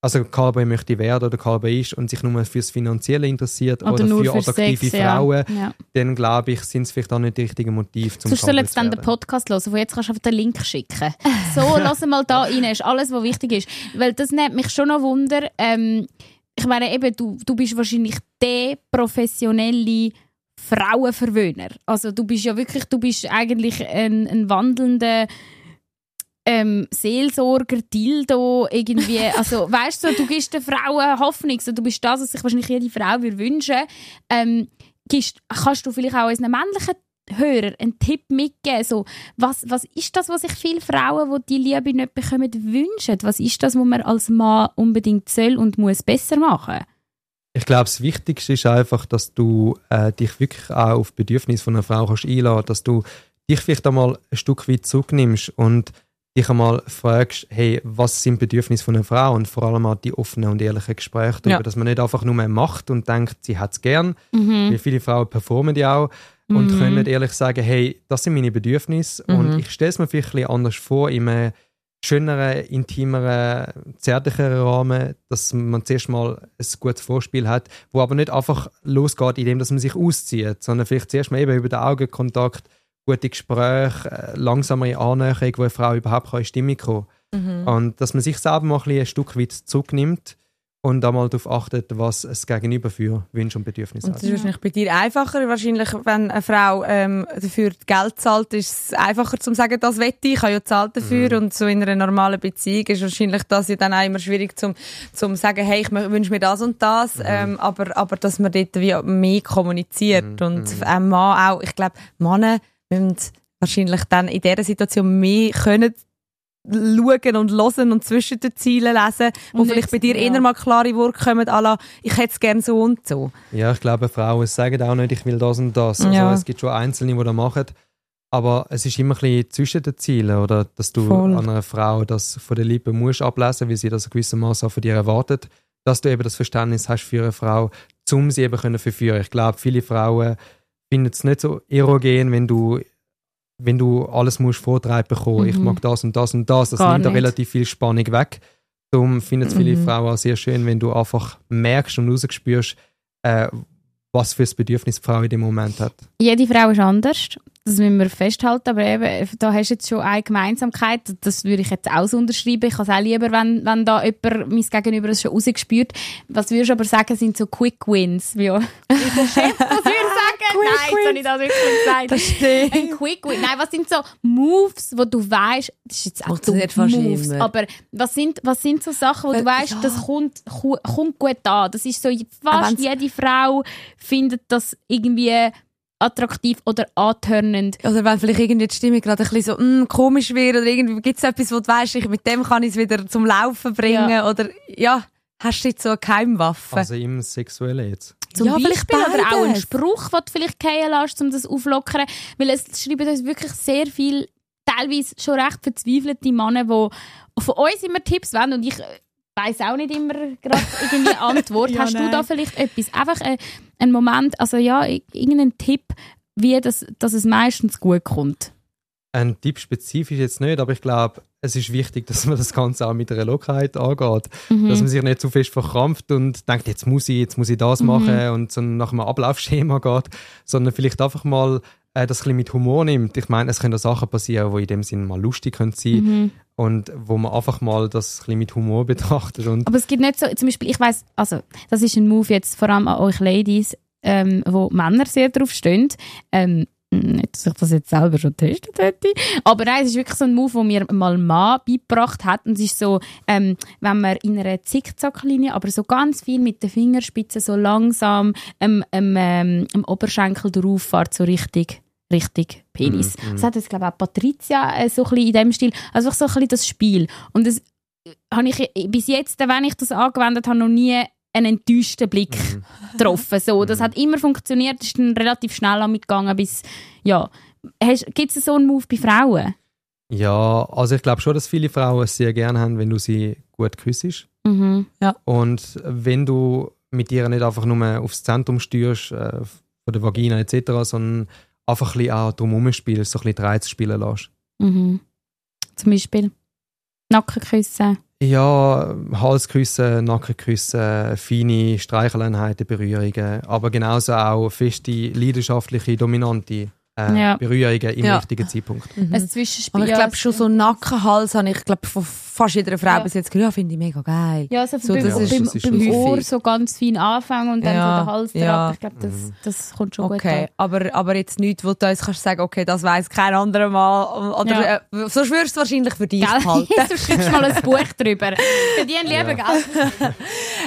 also Callboy möchte werden oder Callboy ist und sich nur fürs Finanzielle interessiert oder, Oder für attraktive Sex, ja. Frauen, Ja. dann glaube ich, sind es vielleicht auch nicht die richtigen Motive zum Sonst soll Cowboy jetzt zu dann den. Podcast hören, wo jetzt kannst du einfach den Link schicken. So, lass mal da rein, ist alles, was wichtig ist. Weil das nimmt mich schon noch Wunder. Ähm, ich meine eben, du, du bist wahrscheinlich der professionelle Frauenverwöhner. Also du bist ja wirklich, du bist eigentlich ein, ein wandelnder ähm, Seelsorger, Dildo, irgendwie, also weißt du, du gibst den Frauen Hoffnung, so, du bist das, was sich wahrscheinlich jede Frau würde wünschen. Ähm, gibst, kannst du vielleicht auch unseren männlichen Hörer einen Tipp mitgeben, so, was, was ist das, was sich viele Frauen, die die Liebe nicht bekommen, wünschen? Was ist das, was man als Mann unbedingt soll und muss besser machen? Ich glaube, das Wichtigste ist einfach, dass du äh, dich wirklich auch auf die Bedürfnisse von einer Frau kannst einladen dass du dich vielleicht einmal ein Stück weit zurücknimmst und dich einmal fragst, hey, was sind die Bedürfnisse von einer Frau und vor allem auch die offenen und ehrlichen Gespräche darüber, Ja. dass man nicht einfach nur mehr macht und denkt, sie hat es gern, Mhm. weil viele Frauen performen die auch und Mhm. können ehrlich sagen, hey, das sind meine Bedürfnisse und Mhm. ich stelle es mir vielleicht ein bisschen anders vor, in einem schöneren, intimeren, zärtlicheren Rahmen, dass man zuerst mal ein gutes Vorspiel hat, wo aber nicht einfach losgeht, indem dass man sich auszieht, sondern vielleicht zuerst mal eben über den Augenkontakt gute Gespräche, äh, langsamere Annäherung, wo eine Frau überhaupt in Stimmung kommen kann. Mhm. Und dass man sich selber mal ein, Stück weit zurücknimmt und einmal darauf achtet, was es Gegenüber für Wünsche und Bedürfnisse Und hat. es ist wahrscheinlich bei dir einfacher. Wahrscheinlich, wenn eine Frau ähm, dafür Geld zahlt, ist es einfacher zu sagen, das wette ich, ich habe ja zahlt dafür. Und so in einer normalen Beziehung ist wahrscheinlich das ja dann auch immer schwierig zum, zum sagen, hey, ich wünsche mir das und das. Ähm, aber, aber dass man dort wie mehr kommuniziert. Und ein Mann auch, ich glaube, Männer müssen wahrscheinlich dann in dieser Situation mehr können schauen und hören und zwischen den Zielen lesen, wo Und vielleicht bei dir ja. eher mal klare Worte kommen, la, ich hätte es gerne so und so. Ja, ich glaube, Frauen sagen auch nicht, ich will das und das. Also Ja. es gibt schon Einzelne, die das machen. Aber es ist immer ein bisschen zwischen den Zielen, oder? Dass du Voll. an einer Frau das von den Lippen musst ablesen, weil sie das gewissermaßen auch von dir erwartet. Dass du eben das Verständnis hast für eine Frau, um sie eben können verführen. Ich glaube, viele Frauen finden es nicht so erogen, wenn du wenn du alles musst vortreiben bekommen. Ich Mhm. mag das und das und das. Das Gar nimmt da relativ viel Spannung weg. Darum finden es viele Mhm. Frauen auch sehr schön, wenn du einfach merkst und rausspürst, äh, was für ein Bedürfnis die Frau in dem Moment hat. Jede Frau ist anders. Das müssen wir festhalten. Aber eben, da hast du jetzt schon eine Gemeinsamkeit. Das würde ich jetzt auch so unterschreiben. Ich habe es auch lieber, wenn, wenn da jemand mein Gegenüber es schon rausgespürt. Was würdest du aber sagen, sind so Quick Wins? Wie der Chef das würde sagen. Nein, ich das wirklich gesagt. Das stimmt. Ein Quick Win. Nein, was sind so Moves, wo du weißt, das ist jetzt auch dumm, Moves, immer. aber was sind, was sind so Sachen, wo Wenn- du weißt, ja. das kommt, kommt gut an. Das ist so, fast jede Frau findet das irgendwie attraktiv oder antörnend. Oder wenn vielleicht irgendwie die Stimme gerade ein bisschen so mm, komisch wird oder irgendwie gibt es etwas, wo du weißt, ich, mit dem kann ich es wieder zum Laufen bringen Ja. oder ja, hast du jetzt so eine Geheimwaffe? Also im Sexuellen jetzt. Zum Ja, vielleicht Beispiel, aber auch ein beides. Spruch, den du vielleicht fallen lässt, um das auflockern. Weil es schreiben uns wirklich sehr viel, teilweise schon recht verzweifelte Männer, die von uns immer Tipps wollen und ich weiß auch nicht immer gerade irgendwie Antwort. Ja, Hast du nein. da vielleicht etwas? Einfach ein, ein Moment, also ja, irgendeinen Tipp, wie das, dass es meistens gut kommt. Ein Tipp spezifisch jetzt nicht, aber ich glaube, es ist wichtig, dass man das Ganze auch mit einer Lockerheit angeht. Mhm. Dass man sich nicht zu fest verkrampft und denkt, jetzt muss ich, jetzt muss ich das machen und so nach einem Ablaufschema geht, sondern vielleicht einfach mal äh, das ein bisschen mit Humor nimmt. Ich meine, es können da Sachen passieren, die in dem Sinn mal lustig können sein Mhm. und wo man einfach mal das ein bisschen mit Humor betrachtet und Aber es gibt nicht so, zum Beispiel, ich weiß, also das ist ein Move jetzt vor allem an euch Ladies, ähm, wo Männer sehr drauf stehen. Ähm, nicht, dass ich das jetzt selber schon getestet hätte. Aber nein, es ist wirklich so ein Move, den mir mal Mann beigebracht hat. Und es ist so, ähm, wenn man in einer Zickzacklinie, aber so ganz viel mit den Fingerspitzen so langsam ähm, ähm, ähm, am Oberschenkel drauf fährt, so richtig, richtig Penis. Das hat jetzt, glaube ich, auch Patricia äh, so ein bisschen in dem Stil. Also so ein bisschen das Spiel. Und das habe ich bis jetzt, wenn ich das angewendet habe, noch nie einen enttäuschten Blick getroffen. So, das hat immer funktioniert, ist dann relativ schnell mitgegangen bis, ja. Gibt es so einen Move bei Frauen? ja, also ich glaube schon, dass viele Frauen es sehr gerne haben, wenn du sie gut küssest. Mhm. Und wenn du mit ihr nicht einfach nur aufs Zentrum steuerst, äh, von der Vagina etc., sondern einfach ein bisschen auch drumherum spielst, so ein bisschen die Reize spielen lässt. Mhm. Zum Beispiel Nackenküssen. Ja, Halsküsse, Nackenküsse, feine Streicheleinheiten, Berührungen, aber genauso auch feste, leidenschaftliche, dominante äh, Ja. Berührungen im Ja. richtigen Zeitpunkt. Ein Zwischenspiel. Aber ich ja, glaube schon so Nackenhals habe ich glaube von fast jeder Frau Ja. bis jetzt gehört, ja, finde ich mega geil. Ja, so, So, beim, das ist- beim, das ist beim schon Ohr so ganz fein anfangen und dann Ja, so der Hals ja. drauf. Ich glaube, das, das kommt schon gut Okay, an. aber, aber jetzt nichts, wo du uns kannst sagen, okay, das weiß kein anderer Mal. Oder, Ja. äh, sonst würdest du wahrscheinlich für dich Gell? behalten. du schreibst mal ein Buch drüber. Verdienen lieber Geld.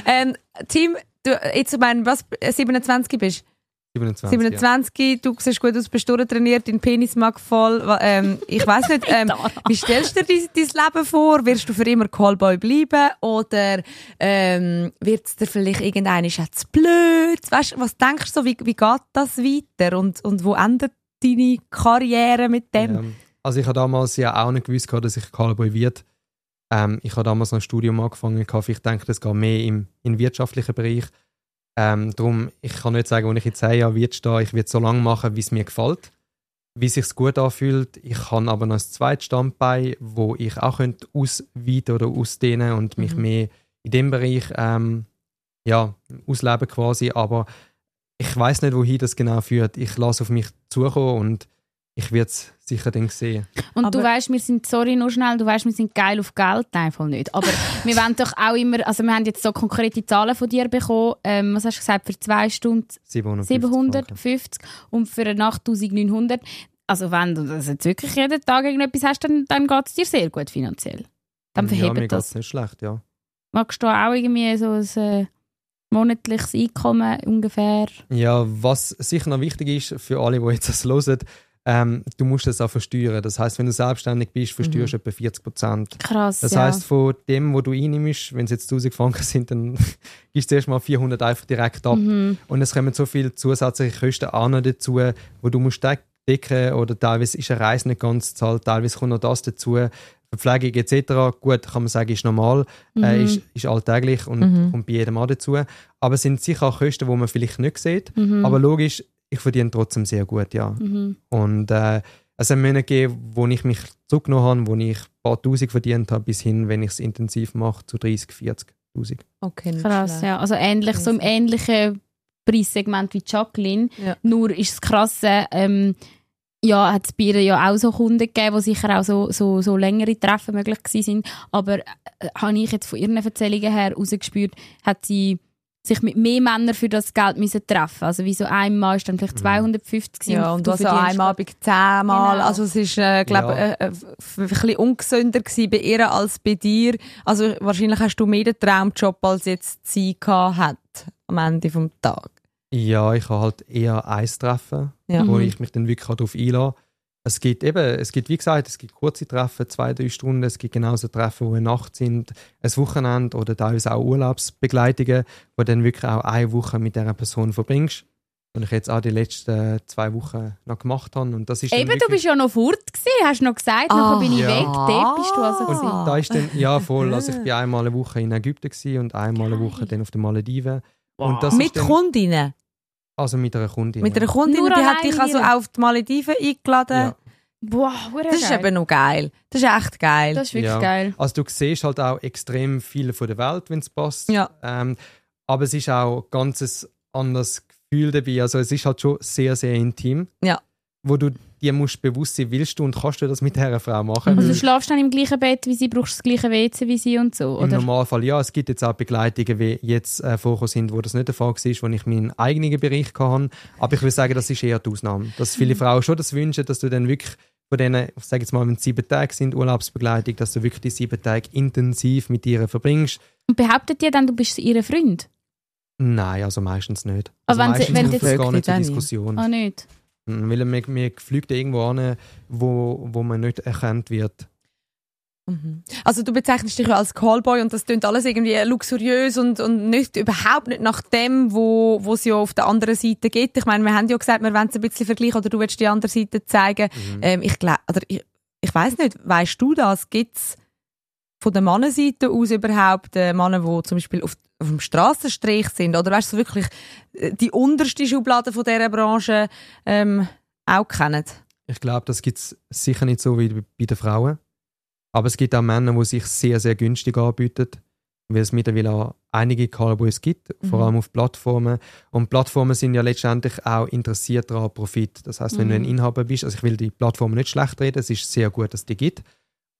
ähm, Tim, du jetzt, ich meine, was, äh, 27 bist? 27. 27, du siehst gut aus, bist durchtrainiert, dein Penis mag voll. Ähm, ich weiß nicht, ähm, wie stellst du dir dein, dein Leben vor? Wirst du für immer Callboy bleiben? Oder ähm, wird es dir vielleicht irgendeine auch zu blöd? Weißt, was denkst du so, wie, wie geht das weiter? Und, und wo endet deine Karriere mit dem? Ähm, also ich habe damals ja auch nicht gewusst, dass ich Callboy wird. Ähm, ich habe damals noch ein Studium angefangen. gehabt. Ich denke, das geht mehr im, im wirtschaftlichen Bereich. Ähm, darum, ich kann nicht sagen, wenn ich in zehn Jahren wird stehen, ich werde so lange machen, wie es mir gefällt, wie es sich gut anfühlt. Ich habe aber noch ein zweites Standbein, wo ich auch könnte ausweiten oder ausdehnen und mich Mhm. mehr in dem Bereich ähm, ja, ausleben quasi. Aber ich weiß nicht, wohin das genau führt. Ich lasse auf mich zukommen und ich werde es sicher dann sehen. Und Aber- du weißt, wir sind, sorry, nur schnell, du weißt, wir sind geil auf Geld, nein, voll nicht. Aber wir wollen doch auch immer, also wir haben jetzt so konkrete Zahlen von dir bekommen. Ähm, was hast du gesagt, für zwei Stunden 750 Franken. 750 und für eine Nacht 1900. Also wenn du das jetzt wirklich jeden Tag irgendetwas hast, dann, dann geht es dir sehr gut finanziell. Dann ja, mir verhebt geht's das. nicht schlecht, ja. Magst du auch irgendwie so ein äh, monatliches Einkommen ungefähr? Ja, was sicher noch wichtig ist für alle, die jetzt das hören, ähm, du musst das auch versteuern. Das heißt, wenn du selbstständig bist, versteuerst du etwa 40 Prozent. Krass, Das ja. heißt, von dem, wo du einnimmst, wenn es jetzt 1000 Franken sind, dann gibst du erst mal 400 einfach direkt ab. Mhm. Und es kommen so viele zusätzliche Kosten auch noch dazu, wo du musst de- decken oder teilweise ist eine Reise nicht ganz zahlt, teilweise kommt noch das dazu. Verpflegung etc. Gut, kann man sagen, ist normal, äh, Mhm. ist, ist alltäglich und kommt bei jedem auch dazu. Aber es sind sicher auch Kosten, die man vielleicht nicht sieht. Mhm. Aber logisch, ich verdiene trotzdem sehr gut, ja. Mhm. Und äh, es hat Monate gegeben, wo ich mich zurückgenommen habe, wo ich ein paar Tausend verdient habe, bis hin, wenn ich es intensiv mache, zu 30, 40 Tausend. Okay, nicht Krass, schlecht. ja. Also ähnlich, so im ähnlichen Preissegment wie Jacqueline. Ja. Nur ist es krasse, ähm, ja, hat es bei ihr ja auch so Kunden gegeben, wo sicher auch so, so, so längere Treffen möglich gewesen sind. Aber äh, habe ich jetzt von ihren Erzählungen her herausgespürt, hat sie sich mit mehr Männern für das Geld müssen treffen. Also wie so einmal ist dann vielleicht 250 gewesen Ja, und du also einmal Abend zehnmal. Genau. Also es ist, äh, glaube Ja. äh, äh, ein bisschen ungesünder gewesen bei ihr als bei dir. Also wahrscheinlich hast du mehr den Traumjob, als jetzt sie gehabt hat am Ende vom Tag. Ja, ich habe halt eher eins treffen, Ja. wo Mhm. ich mich dann wirklich darauf einlasse. Es gibt eben, es gibt wie gesagt, es gibt kurze Treffen, zwei, drei Stunden, es gibt genauso Treffen, die eine Nacht sind, ein Wochenende oder teilweise auch Urlaubsbegleitungen, wo du dann wirklich auch eine Woche mit dieser Person verbringst. Und ich jetzt auch die letzten zwei Wochen noch gemacht habe. Und das ist Eben, du bist ja noch fort gewesen, hast du noch gesagt, nachher bin ich Ja. weg. Dort bist du also Und gewesen. da ist dann, ja voll, also ich bin einmal eine Woche in Ägypten und einmal eine Woche dann auf den Malediven. Und das Mit dann, Kundinnen? Also mit einer Kundin. Mit einer Kundin, Nur die hat dich also auf die Malediven eingeladen? Ja. Boah, Das ist eben noch geil. Das ist echt geil. Das ist wirklich Ja. geil. Also du siehst halt auch extrem viel von der Welt, wenn es passt. Ja. Ähm, aber es ist auch ein ganz anderes Gefühl dabei. Also es ist halt schon sehr, sehr intim. Ja. Wo du dir musst bewusst sein, willst du und kannst du das mit dieser Frau machen? Also Weil du schlafst dann im gleichen Bett wie sie, brauchst das gleiche WC wie sie und so, Im oder? Normalfall ja. Es gibt jetzt auch Begleitungen, wie jetzt äh, vorgekommen sind, wo das nicht der Fall war, wo ich meinen eigenen Bericht hatte. Aber ich würde sagen, das ist eher die Ausnahme. Dass viele Frauen schon das wünschen, dass du dann wirklich von denen, ich sage jetzt mal, wenn es sieben Tage sind, Urlaubsbegleitung, dass du wirklich die sieben Tage intensiv mit ihr verbringst. Und behauptet ihr dann, du bist ihr Freund? Nein, also meistens nicht. Aber Also wenn sie- meistens wenn kommt jetzt- das gar nicht zur Diskussion. Ah, nicht? Mhm, Weil man, man fliegt irgendwo an, wo, wo man nicht erkannt wird. Mhm. Also du bezeichnest dich ja als Callboy und das klingt alles irgendwie luxuriös und, und nicht, überhaupt nicht nach dem, wo, wo es ja auf der anderen Seite gibt. Ich meine, wir haben ja gesagt, wir wollen es ein bisschen vergleichen oder du willst die andere Seite zeigen. Ähm, ich glaube, oder ich, ich weiß nicht, weißt du das? Gibt es von der Mannenseite aus überhaupt äh, Männer, die zum Beispiel auf, auf dem Strassenstrich sind? Oder weißt du wirklich äh, die unterste Schublade von dieser Branche ähm, auch kennen? Ich glaube, das gibt es sicher nicht so wie bei den Frauen. Aber es gibt auch Männer, die sich sehr, sehr günstig anbieten, weil es mittlerweile auch einige Callboys gibt, vor Mhm. allem auf Plattformen. Und Plattformen sind ja letztendlich auch interessiert daran Profit. Das heißt, wenn du ein Mhm. Inhaber bist, also ich will die Plattformen nicht schlecht reden, es ist sehr gut, dass es die gibt.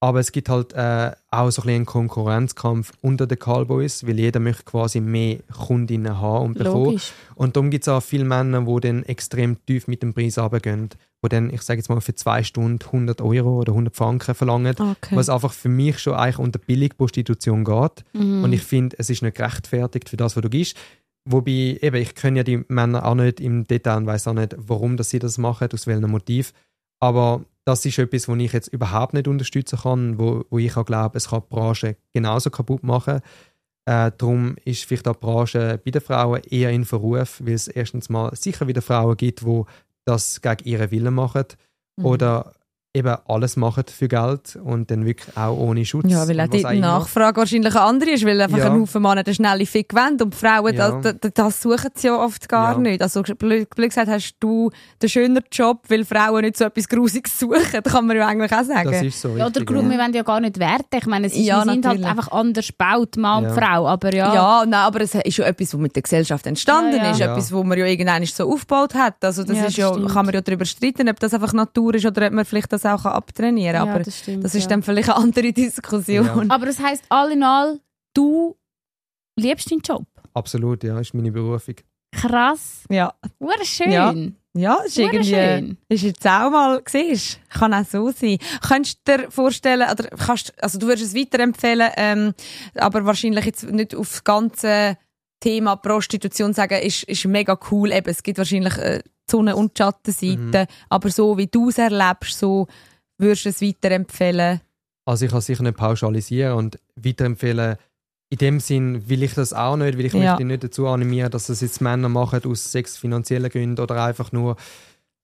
Aber es gibt halt äh, auch so ein einen Konkurrenzkampf unter den Callboys, weil jeder möchte quasi mehr Kundinnen haben und bekommen. Logisch. Und darum gibt es auch viele Männer, die dann extrem tief mit dem Preis runtergehen. Die dann, ich sage jetzt mal, für zwei Stunden 100 Euro oder 100 Franken verlangen. Okay. Was einfach für mich schon eigentlich unter Billigprostitution geht. Mhm. Und ich finde, es ist nicht gerechtfertigt für das, was du gibst. Wobei, eben, ich kenne ja die Männer auch nicht im Detail und weiß auch nicht, warum dass sie das machen, aus welchem Motiv. Aber das ist etwas, was ich jetzt überhaupt nicht unterstützen kann, wo, wo ich auch glaube, es kann die Branche genauso kaputt machen. Äh, darum ist vielleicht auch die Branche bei den Frauen eher in Verruf, weil es erstens mal sicher wieder Frauen gibt, die das gegen ihren Willen machen. Mhm. Oder eben alles machen für Geld und dann wirklich auch ohne Schutz. Ja, weil auch was die. Nachfrage wahrscheinlich eine andere ist, weil einfach Ja. ein Haufen Männer den schnellen Fick wollen und die Frauen, Ja. das, das, das suchen sie ja oft gar Ja. nicht. Also blöd, gesagt, hast du den schöneren Job, weil Frauen nicht so etwas Grusiges suchen, kann man ja eigentlich auch sagen. Das ist so Ja, oder richtig, Grund, wir wollen ja gar nicht werten. Ich meine, es ist, Ja, wir sind natürlich. halt einfach anders gebaut, Mann und Ja. Frau. Aber ja, Ja, nein, aber es ist ja etwas, was mit der Gesellschaft entstanden Ja, ja. ist, Ja. etwas, wo man ja irgendwann so aufgebaut hat. Also das Ja, ist das ja, stimmt. kann man ja darüber streiten, ob das einfach Natur ist oder ob man vielleicht das auch abtrainieren kann. Ja, aber das stimmt, das ist ja. dann vielleicht eine andere Diskussion. Ja. Aber das heisst, all in all, du liebst deinen Job. Absolut, ja, ist meine Berufung. Krass. Ja, Ure schön. Ja. ja ist irgendwie... schön. Ist jetzt auch mal, siehst kann auch so sein. Könntest du dir vorstellen, oder kannst, also du würdest es weiterempfehlen, ähm, aber wahrscheinlich jetzt nicht auf das ganze Thema Prostitution sagen, ist, ist mega cool. Eben, es gibt wahrscheinlich äh, Sonne- und die Schattenseite, aber so wie du es erlebst, so würdest du es weiterempfehlen. Also ich kann sicher nicht pauschalisieren und weiterempfehlen. In dem Sinn will ich das auch nicht, weil ich Ja. möchte nicht dazu animieren, dass das jetzt Männer machen aus sechs finanziellen Gründen oder einfach nur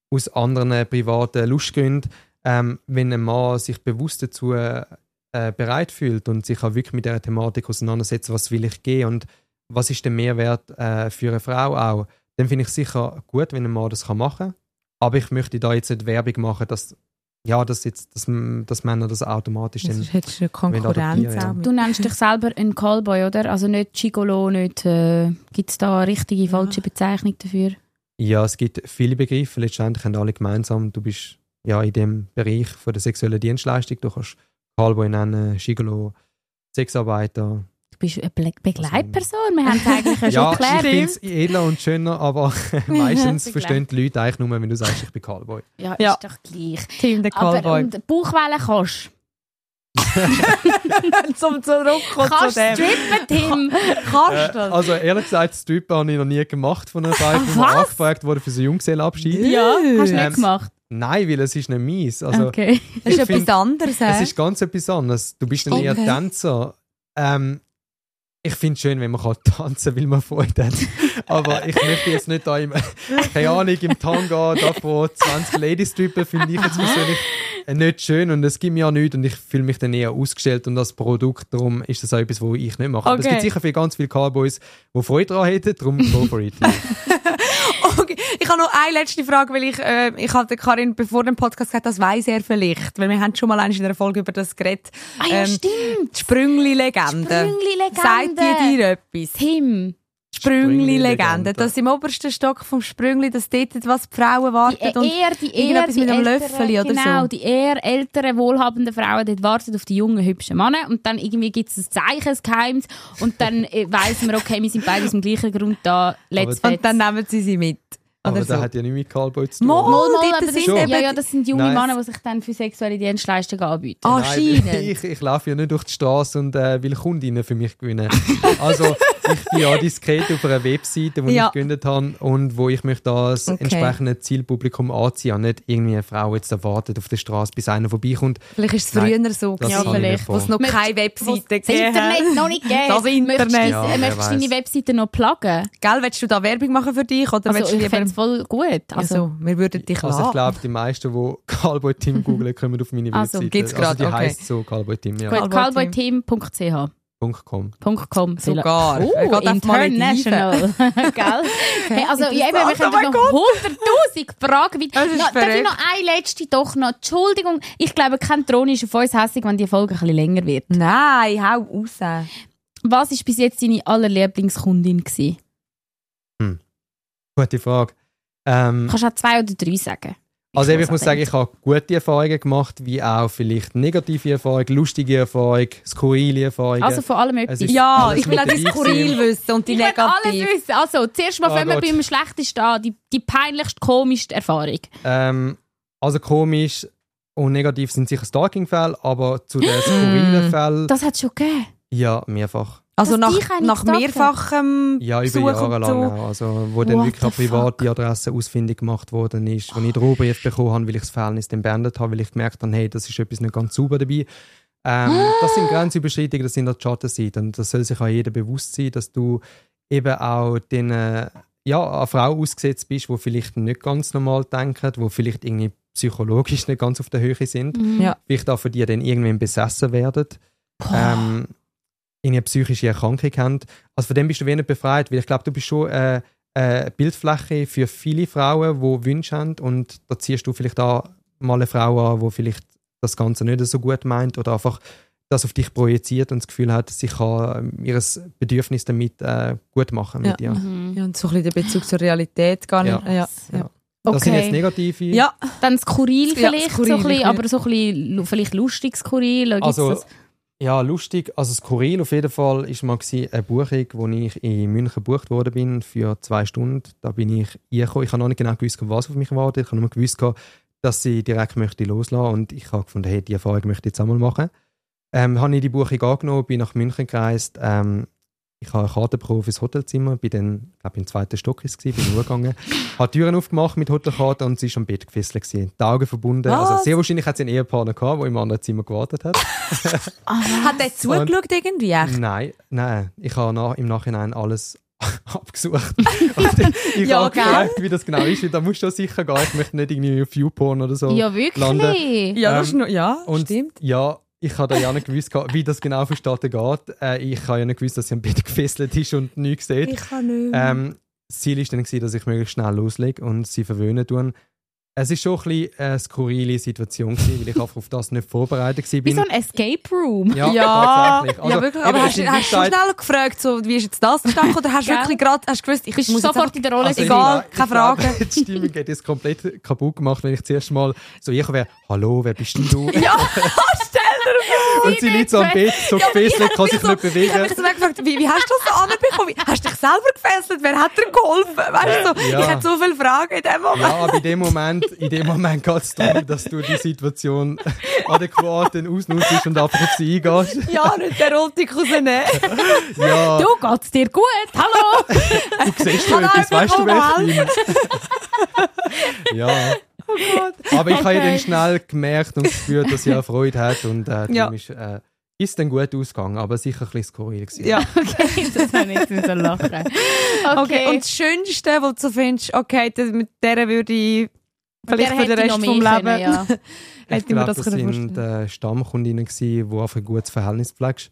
aus anderen privaten Lustgründen. Ähm, wenn ein Mann sich bewusst dazu äh, bereit fühlt und sich auch wirklich mit der Thematik auseinandersetzt, was will ich gehen und was ist der Mehrwert äh, für eine Frau auch, dann finde ich sicher gut, wenn ein Mann das kann machen kann. Aber ich möchte da jetzt nicht Werbung machen, dass ja, dass, jetzt, dass, dass Männer das automatisch dann Das hättest du eine Konkurrenz auch mit. Du nennst dich selber ein Callboy, oder? Also nicht Gigolo, nicht... Äh, Gibt es da eine richtige, falsche Bezeichnung dafür? Ja, es gibt viele Begriffe. Letztendlich haben alle gemeinsam, du bist ja in dem Bereich von der sexuellen Dienstleistung. Du kannst Callboy nennen, Gigolo, Sexarbeiter. Du bist eine Be Begleitperson. Wir haben es eigentlich ja Ja, schon ich finde geklärt. es edler und schöner, aber meistens verstehen die Leute eigentlich nur, wenn du sagst, ich bin Callboy. Ja, Ja. ist doch gleich. Team der Aber Callboy. und Bauchwellen kannst zum Zurückkommen Kannst zu dem. strippen, Tim. Kannst du das? Also ehrlich gesagt, das Typ habe ich noch nie gemacht von einer die mir was? angefragt wurde für so Junggesellenabschied. Ja, hast du Ähm, nicht gemacht. Nein, weil es ist nicht meins. Also, okay. Das ist find- etwas anderes. Es hä? ist ganz etwas anderes. Du bist dann eher. Tänzer. Ähm, ich finde es schön, wenn man kann tanzen kann, weil man Freude hat. Aber ich möchte jetzt nicht da im, keine Ahnung, im Tanga da vor 20 Ladies trippen, finde ich jetzt persönlich nicht schön und es gibt mir auch nichts und ich fühle mich dann eher ausgestellt und als Produkt, darum ist das auch etwas, was ich nicht mache. Aber es Okay. gibt sicher viel, ganz viele Cowboys, die Freude daran hätten, darum go for it. Ich habe noch eine letzte Frage, weil ich, äh, ich hatte Karin bevor dem Podcast gesagt, das weiß er vielleicht, weil wir haben schon mal in einer Folge über das geredet. Ah ja, Ähm, stimmt. Die Sprüngli-Legende. Sprüngli-Legende. Sagt die dir etwas? Tim. Sprüngli-Legende. Sprüngli-Legende. Das im obersten Stock vom Sprüngli, das dort, was die Frauen warten. Die, und eher, die eher, irgendetwas die mit einem älteren- Löffeli oder genau, so. die eher älteren, wohlhabenden Frauen, dort warten auf die jungen, hübschen Männer und dann irgendwie gibt es ein Zeichen, ein Geheimnis und dann äh, weiss man, okay, wir sind beide aus dem gleichen Grund da, let's Und dann nehmen sie sie mit. Aber Oder das so. hat ja nicht mit Cowboy zu tun. Mal? Mal, mal, aber sind das, eben ja, ja, das sind junge Nice. Männer, die sich dann für sexuelle Dienstleistungen anbieten. Ah, Nein, Anscheinend. ich, ich laufe ja nicht durch die Straße und äh, will Kundinnen für mich gewinnen. Also ich bin ja diskret auf einer Webseite, die Ja. ich gegründet habe und wo ich da das Okay. entsprechende Zielpublikum anziehen und nicht irgendwie eine Frau jetzt erwartet auf der Straße, bis einer vorbeikommt. Vielleicht ist es Nein, früher so das gewesen, kann ich mir wo es noch keine Webseite Das gegeben hat. Internet noch nicht gegeben. Das Internet. Möchtest du, Ja, möchtest du deine. Webseite noch pluggen? Gell, willst du da Werbung machen für dich? Oder Also, willst du lieber... voll gut. Also, Also, wir würden dich Also ich lassen. glaube, die meisten, die Cowboy Team googlen, kommen auf meine Also, Webseite. gibt's grad, also die okay. heisst so Cowboy Team, ja. gut, cowboyteam.ch. .com. .com. Sogar. Uh, auf international. Gell? Hey, also, ja, eben, wir können oh noch hunderttausend Fragen weiter. Das ist No, darf ich noch eine letzte doch noch? Entschuldigung, ich glaube, kein Thron ist auf uns hässig, wenn die Folge ein bisschen länger wird. Nein, hau raus. Was war bis jetzt deine allerlieblingskundin? gewesen? Gute Frage. Ähm, Kannst du auch zwei oder drei sagen? Also eben, ich muss sagen, ich habe gute Erfahrungen gemacht, wie auch vielleicht negative Erfahrungen, lustige Erfahrungen, skurrile Erfahrungen. Also von allem etwas. Ja, ich will auch die skurril wissen und die ich will alles negativ. wissen. Also, zuerst mal Ah, fangen wir gut. beim Schlechtesten an. Die, die peinlichste, komischste Erfahrung. ähm, also komisch und negativ sind sicher Stalking-Fälle, aber zu den skurrilen Fällen, Das hat es schon gegeben. ja, mehrfach. Also Dass nach, nach mehrfachem Ja, über Besuch Jahre lang so. auch. Also, wo dann What wirklich eine private Adresse ausfindig gemacht worden ist, wo ich den Rohbrief bekommen habe, weil ich das Verhältnis dann beendet habe, weil ich gemerkt habe, hey, das ist etwas nicht ganz sauber dabei. Ähm, das sind Grenzüberschreitungen, das sind auch die Schattenseiten. Und das soll sich auch jeder bewusst sein, dass du eben auch den, äh, ja, eine Frau ausgesetzt bist, die vielleicht nicht ganz normal denkt, wo vielleicht irgendwie psychologisch nicht ganz auf der Höhe sind. Mhm. Ja. Vielleicht auch von die dann irgendwann besessen werden. Ähm, eine psychische Erkrankung haben. Also von dem bist du wenig befreit, weil ich glaube, du bist schon äh, eine Bildfläche für viele Frauen, die Wünsche haben und da ziehst du vielleicht auch mal eine Frau an, die vielleicht das Ganze nicht so gut meint oder einfach das auf dich projiziert und das Gefühl hat, sie kann ähm, ihr Bedürfnis damit äh, gut machen mit dir. Mhm. Ja, und so ein bisschen der Bezug zur Realität gar nicht. Ja. Ja. Ja. Ja. Das sind jetzt negative. Ja. Dann skurril Ja, vielleicht, skurril, so ein bisschen, aber so ein bisschen, vielleicht lustig skurril. Gibt's Also, das? Ja, lustig. Also skurril auf jeden Fall ist mal eine Buchung, wo ich in München gebucht worden bin für zwei Stunden. Da bin ich eingekommen. Ich habe noch nicht genau gewusst, was auf mich wartet. Ich habe nur gewusst, dass sie direkt möchte loslassen und ich habe gefunden, hey, die Erfahrung möchte ich jetzt einmal machen. Ähm, habe ich die Buchung angenommen, bin nach München gereist. Ähm, ich habe eine Karte bekommen fürs Hotelzimmer, bin dann, ich glaube, im zweiten Stock ist es, gewesen, bin hochgegangen, habe Türen aufgemacht mit Hotelkarte und sie ist am Bett gefesselt gewesen. Die Augen verbunden. Also Was? sehr wahrscheinlich hat sie einen Ehepartner gehabt, der im anderen Zimmer gewartet hat. Hat der zugeschaut irgendwie? Nein, nein. Ich habe nach, im Nachhinein alles abgesucht. Ich Ja, habe gefragt, wie das genau ist. weil Da musst du sicher gehen. Ich möchte nicht irgendwie auf Viewporn oder so. ja, wirklich? landen. Ja, das ist Ähm, noch, ja Und stimmt. ja, ich habe da ja nicht gewusst, wie das genau vonstatten geht. Äh, ich habe ja nicht gewusst, dass sie am Bett gefesselt ist und nichts sieht. Ich kann nicht. Ähm, das Ziel war dann, gewesen, dass ich möglichst schnell loslege und sie verwöhnen tue. Es war schon ein bisschen eine skurrile Situation, gewesen, weil ich einfach auf das nicht vorbereitet war. Wie so ein Escape Room. ja, ja, tatsächlich. ja, Also, wirklich. eben, Aber hast, hast du schnell gefragt, so, wie ist jetzt das gekommen, oder hast du wirklich gerade hast gewusst, ich Bist muss sofort in der Rolle Also, Egal, ich- keine ich glaube, Frage. Die Stimmung hat jetzt komplett kaputt gemacht, wenn ich zuerst mal so ich wäre, hallo, wer bist denn du? Ja, dir Und sie liegt so am Bett, so gefesselt, kann sich nicht Ich habe mich bewegen. so gefragt, wie, wie hast du das so anbekommen? Hast du dich selber gefesselt? Wer hat dir geholfen? Weißt du, so, Ja. ich hatte so viele Fragen in dem Moment. Ja, aber in dem Moment, in dem Moment geht es darum, dass du die Situation adäquat ausnutzt und einfach auf sie eingehst. Ja, nicht der Rotik rausnehmen. Ja, Du, geht's dir gut? Hallo? du siehst schon Hallo, etwas, weißt du, wer ich bin? Ja. Aber ich habe ja dann schnell gemerkt und gespürt, dass sie auch Freude hat und äh, Ja. darum ist, äh, ist dann gut ausgegangen, aber sicher ein bisschen skurril gewesen. Ja. Okay, das habe ich jetzt müssen lachen. Okay, Okay, und das Schönste, wo du so findest, okay, das, mit der würde ich vielleicht Der für den Rest noch vom Leben, können, ja. Ich glaube, das das sind äh, Stammkundinnen gewesen, die einfach ein gutes Verhältnis pflegst,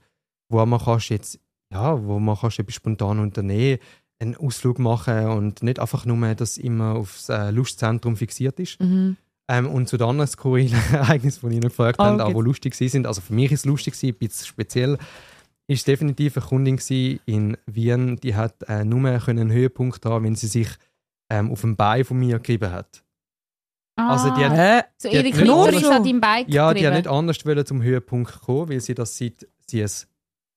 wo man kannst jetzt, ja, wo man kannst etwas spontan unternehmen, einen Ausflug machen und nicht einfach nur, dass immer aufs äh, Lustzentrum fixiert ist. Mhm. Ähm, und zu den anderen skurrilen Ereignissen, die ich noch gefragt Oh, habe, auch die lustig sind, also für mich ist es lustig ein bisschen speziell, ist definitiv eine Kundin in Wien, die hat äh, nur können einen Höhepunkt haben, wenn sie sich ähm, auf dem Bein von mir gerieben hat. Also die hat Hä? so die hat ihre nur ist an deinem Bein Ja, die hat nicht anders wollen zum Höhepunkt kommen, weil sie das seit sie ein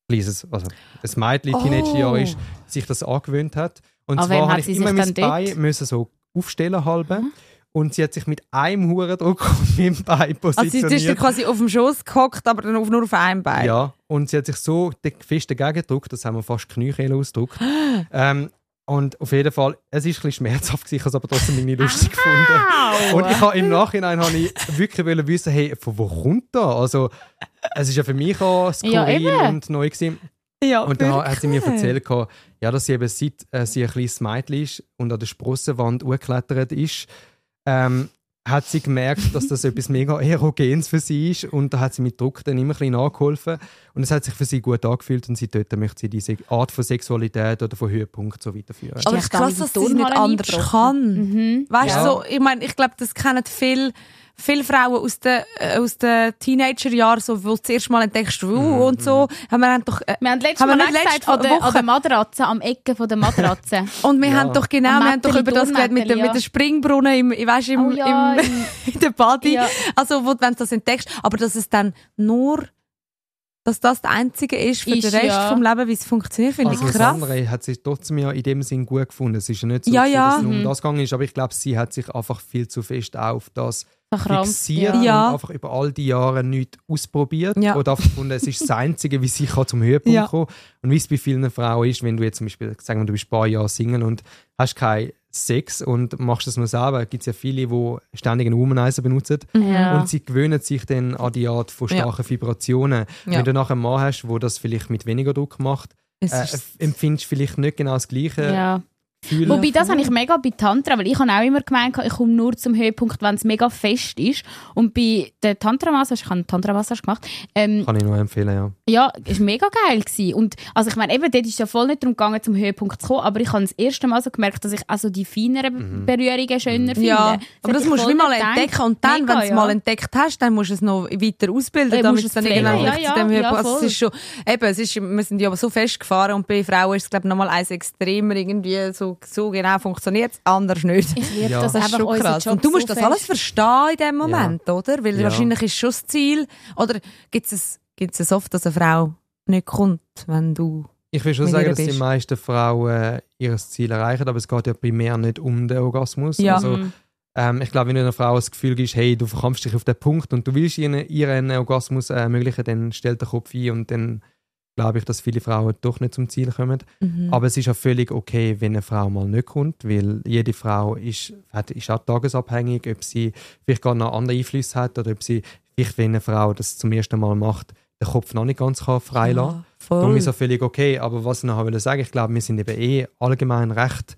kleines, also ein Mädchen, Oh. Teenagerjahr ist, sich das angewöhnt hat. Und An zwar habe ich sie immer mein? Bein müssen so aufstellen halben. Mhm. Und sie hat sich mit einem Hurendruck auf meinem Bein Also sie positioniert. ist dann quasi auf dem Schoß gehockt, aber dann auf, nur auf einem Bein. Ja, und sie hat sich so fest dagegen gedrückt, das haben wir fast Kniekehle ausgedrückt. ähm, und auf jeden Fall, es ist ein bisschen schmerzhaft, gewesen, ich habe es aber trotzdem irgendwie lustig gefunden. Und ich habe im Nachhinein habe ich wirklich wissen, hey, von wo kommt da? Also, es ist ja für mich auch Ja, skurril eben. und neu gewesen. ja Und dann hat sie mir erzählt, ja, dass sie eben seit äh, sie ein kleines Mädchen ist und an der Sprossenwand hochgeklettert ist, ähm, hat sie gemerkt, dass das etwas mega Erogenes für sie ist und da hat sie mit Druck dann immer ein bisschen nachgeholfen und es hat sich für sie gut angefühlt und sie dort möchte sie diese Art von Sexualität oder von Höhepunkt so weiterführen. Aber es ist krass, die dass sie es nicht anders kann. Mhm. Weißt du, Ja. so, ich meine, ich glaube, das kennen viele, viele Frauen aus den, äh, aus den Teenagerjahren, so, wo du das erste Mal entdeckst, uh, und so. Haben wir haben doch, äh, Wir haben letztes Haben wir Mal nicht auch gesagt, letzte an der, an Woche- der Matratze, am Ecke von der Matratze. und wir Ja. haben doch genau, Am wir haben doch über das geredet mit dem, Turnmätteli, mit dem Springbrunnen im, ich weißt, im, Oh ja, im, in der Body. Ja. Also, wo, wenn du das entdeckst. Aber dass es dann nur, dass das das Einzige ist für Ist, den Rest ja. vom Leben, wie es funktioniert, finde Also ich das krass. andere hat sich trotzdem ja in dem Sinn gut gefunden. Es ist ja nicht so, Ja, ja. dass es nur um Mhm. das gegangen ist, aber ich glaube, sie hat sich einfach viel zu fest auf das. Fixiert Ja. Ja. und einfach über all die Jahre nichts ausprobiert Ja. oder einfach gefunden, es ist das Einzige, wie sie kann zum Höhepunkt Ja. kommen Und wie es bei vielen Frauen ist, wenn du jetzt zum Beispiel, sagen wir, du bist ein paar Jahre Single und hast keinen Sex und machst das nur selber, gibt es ja viele, die ständig einen Womanizer benutzen Ja. und sie gewöhnen sich dann an die Art von Ja. starken Vibrationen. Ja. Wenn du nachher einen Mann hast, wo das vielleicht mit weniger Druck macht, äh, empfindest du vielleicht nicht genau das Gleiche Gefühl. Wobei, das habe ich mega bei Tantra, weil ich habe auch immer gemeint, ich komme nur zum Höhepunkt, wenn es mega fest ist. Und bei der Tantra-Massage, ich habe eine Tantra-Massage gemacht, ähm, Kann ich nur empfehlen, ja. ja, ist mega geil gewesen. Und, also ich meine, eben, dort ist ja voll nicht darum gegangen, zum Höhepunkt zu kommen, aber ich habe das erste Mal so gemerkt, dass ich also die feineren Berührungen schöner finde. Ja, aber das hätte ich musst du mal entdecken und dann, wenn du es ja. mal entdeckt hast, dann musst du es noch weiter ausbilden, damit musst es es dann irgendwann ja, zu dem ja, Höhepunkt- also es ist schon, eben, es ist, wir sind ja so festgefahren und bei Frauen ist es glaube ich nochmal eins extremer irgendwie so, so genau funktioniert es, anders nicht. Ich liebe Ja. das, Das ist einfach schon krass. Und du musst so das alles verstehen in dem Moment, oder? Weil Ja. wahrscheinlich ist schon das Ziel. Oder gibt es, gibt's es oft, dass eine Frau nicht kommt, wenn du... Ich will schon sagen, dass die meisten Frauen ihr Ziel erreichen, aber es geht ja primär nicht um den Orgasmus. Ja. Also, Mhm. ähm, ich glaube, wenn du einer Frau das Gefühl gibst, hey, du verkrampfst dich auf den Punkt und du willst ihr, ihr einen Orgasmus äh, ermöglichen, dann stellt der Kopf ein und dann glaube ich, dass viele Frauen doch nicht zum Ziel kommen. Mhm. Aber es ist auch völlig okay, wenn eine Frau mal nicht kommt, weil jede Frau ist, hat, ist auch tagesabhängig, ob sie vielleicht gar noch andere Einflüsse hat oder ob sie vielleicht, wenn eine Frau das zum ersten Mal macht, den Kopf noch nicht ganz kann freilassen kann. Ja, voll. Darum ist auch völlig okay. Aber was ich noch will sagen, ich glaube, wir sind eben eh allgemein recht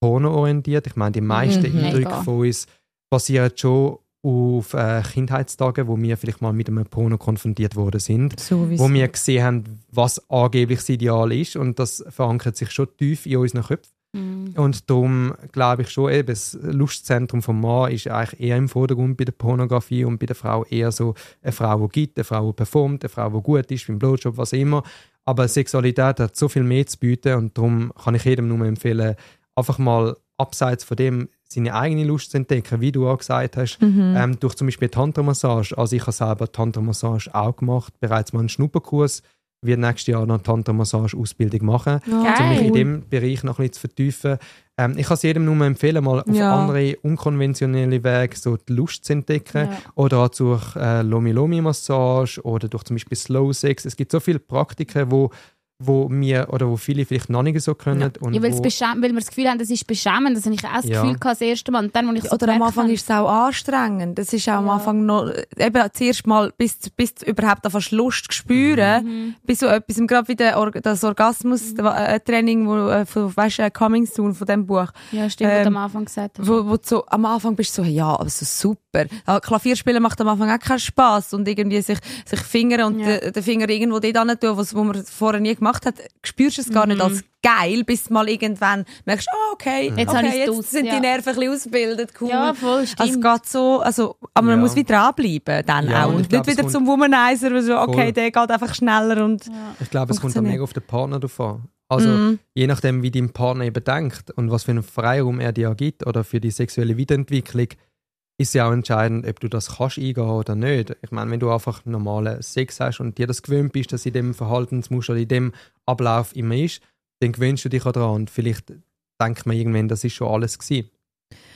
pornoorientiert. Ich meine, die meisten Mhm. Eindrücke Mega. von uns basieren schon auf äh, Kindheitstagen, wo wir vielleicht mal mit einem Porno konfrontiert worden sind Sowieso. wo wir gesehen haben, was angeblich das Ideal ist und das verankert sich schon tief in unseren Köpfen. Mhm. Und darum glaube ich schon, eben, das Lustzentrum vom Mann ist eigentlich eher im Vordergrund bei der Pornografie und bei der Frau eher so eine Frau, die gibt, eine Frau, die performt, eine Frau, die gut ist, beim Blowjob, was immer. Aber Sexualität hat so viel mehr zu bieten und darum kann ich jedem nur empfehlen, einfach mal abseits von dem seine eigene Lust zu entdecken, wie du auch gesagt hast, Mhm. ähm, durch zum Beispiel Tantra-Massage. Also ich habe selber Tantra-Massage auch gemacht, bereits mal einen Schnupperkurs, werde nächstes Jahr noch eine Tantra-Massage-Ausbildung machen, um mich in dem Bereich noch ein bisschen zu vertiefen. Ähm, ich kann es jedem nur empfehlen, mal auf Ja. andere unkonventionelle Wege so die Lust zu entdecken. Ja. Oder auch durch äh, Lomi-Lomi-Massage oder durch zum Beispiel Slow Sex. Es gibt so viele Praktiken, wo, wo wir oder wo viele vielleicht noch nicht so können. Und Ja, weil, wo, weil wir das Gefühl haben, das ist beschämend. Das habe ich auch das Ja. Gefühl gehabt, das erste Mal. Und dann, ich so Oder am Anfang ist es auch anstrengend. Es ist auch am Ja. Anfang noch, eben zuerst mal, bis, bis du überhaupt fast Lust spüren, Mhm. bis so etwas, gerade wie der Or das Orgasmus-Training, wo, äh, von, weißt du, äh, Coming Soon von dem Buch, Ja, stimmt, was du Ähm, am Anfang gesagt hast. wo, wo du so, am Anfang bist du so, ja, also super. Klavierspielen macht am Anfang auch keinen Spass und irgendwie sich, sich Finger und Ja. den, den Finger irgendwo dort hin tun, was, wo man vorher nie gemacht hat, spürst du es gar nicht als geil, bis du mal irgendwann merkst, oh, okay, Jetzt okay, jetzt draus, sind ja. die Nerven ein bisschen ausgebildet, cool. Ja, voll, Also es stimmt. geht so, also, aber man Ja. muss wieder dranbleiben dann Ja, auch. und Und glaub, nicht wieder zum Womanizer, wo so, okay, Voll. der geht einfach schneller und Ich glaube, es kommt auch funktioniert. mega auf den Partner drauf an. Also, Mhm. je nachdem, wie dein Partner eben denkt und was für einen Freiraum er dir gibt oder für die sexuelle Weiterentwicklung, ist ja auch entscheidend, ob du das kannst eingehen oder nicht. Ich meine, wenn du einfach normalen Sex hast und dir das gewöhnt bist, dass in dem Verhaltensmuster oder in dem Ablauf immer ist, dann gewöhnst du dich auch daran und vielleicht denkt man irgendwann, das ist schon alles gewesen.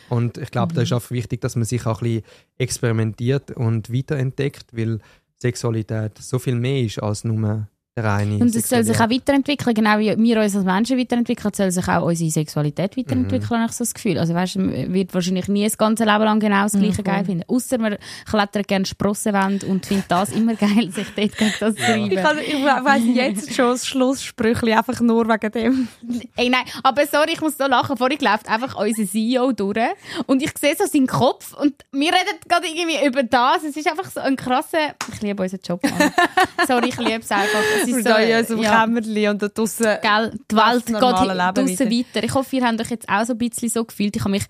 Und ich glaube, da ist auch wichtig, dass man sich auch ein bisschen experimentiert und weiterentdeckt, weil Sexualität so viel mehr ist als nur reine Und es soll sich auch weiterentwickeln, genau wie wir uns als Menschen weiterentwickeln, soll sich auch unsere Sexualität weiterentwickeln, habe ich so das Gefühl. Also weißt, man wird wahrscheinlich nie das ganze Leben lang genau das Gleiche geil finden. Außer man klettert gerne Sprossenwände und findet das immer geil, sich dort gegen das zu reiben. ich, kann, ich weiss jetzt schon das Schlusssprüchli, einfach nur wegen dem. Ey, nein, aber sorry, ich muss so lachen. Vorhin läuft einfach unser CEO durch und ich sehe so seinen Kopf und wir reden gerade irgendwie über das. Es ist einfach so ein krasser... Ich liebe unseren Job, Mann. sorry, ich liebe es einfach. Es Sind so, in unserem ja, Kämmerli und da draussen Gell, die Welt das geht draussen weiter. Ich hoffe, ihr habt euch jetzt auch so ein bisschen so gefühlt. Ich habe mich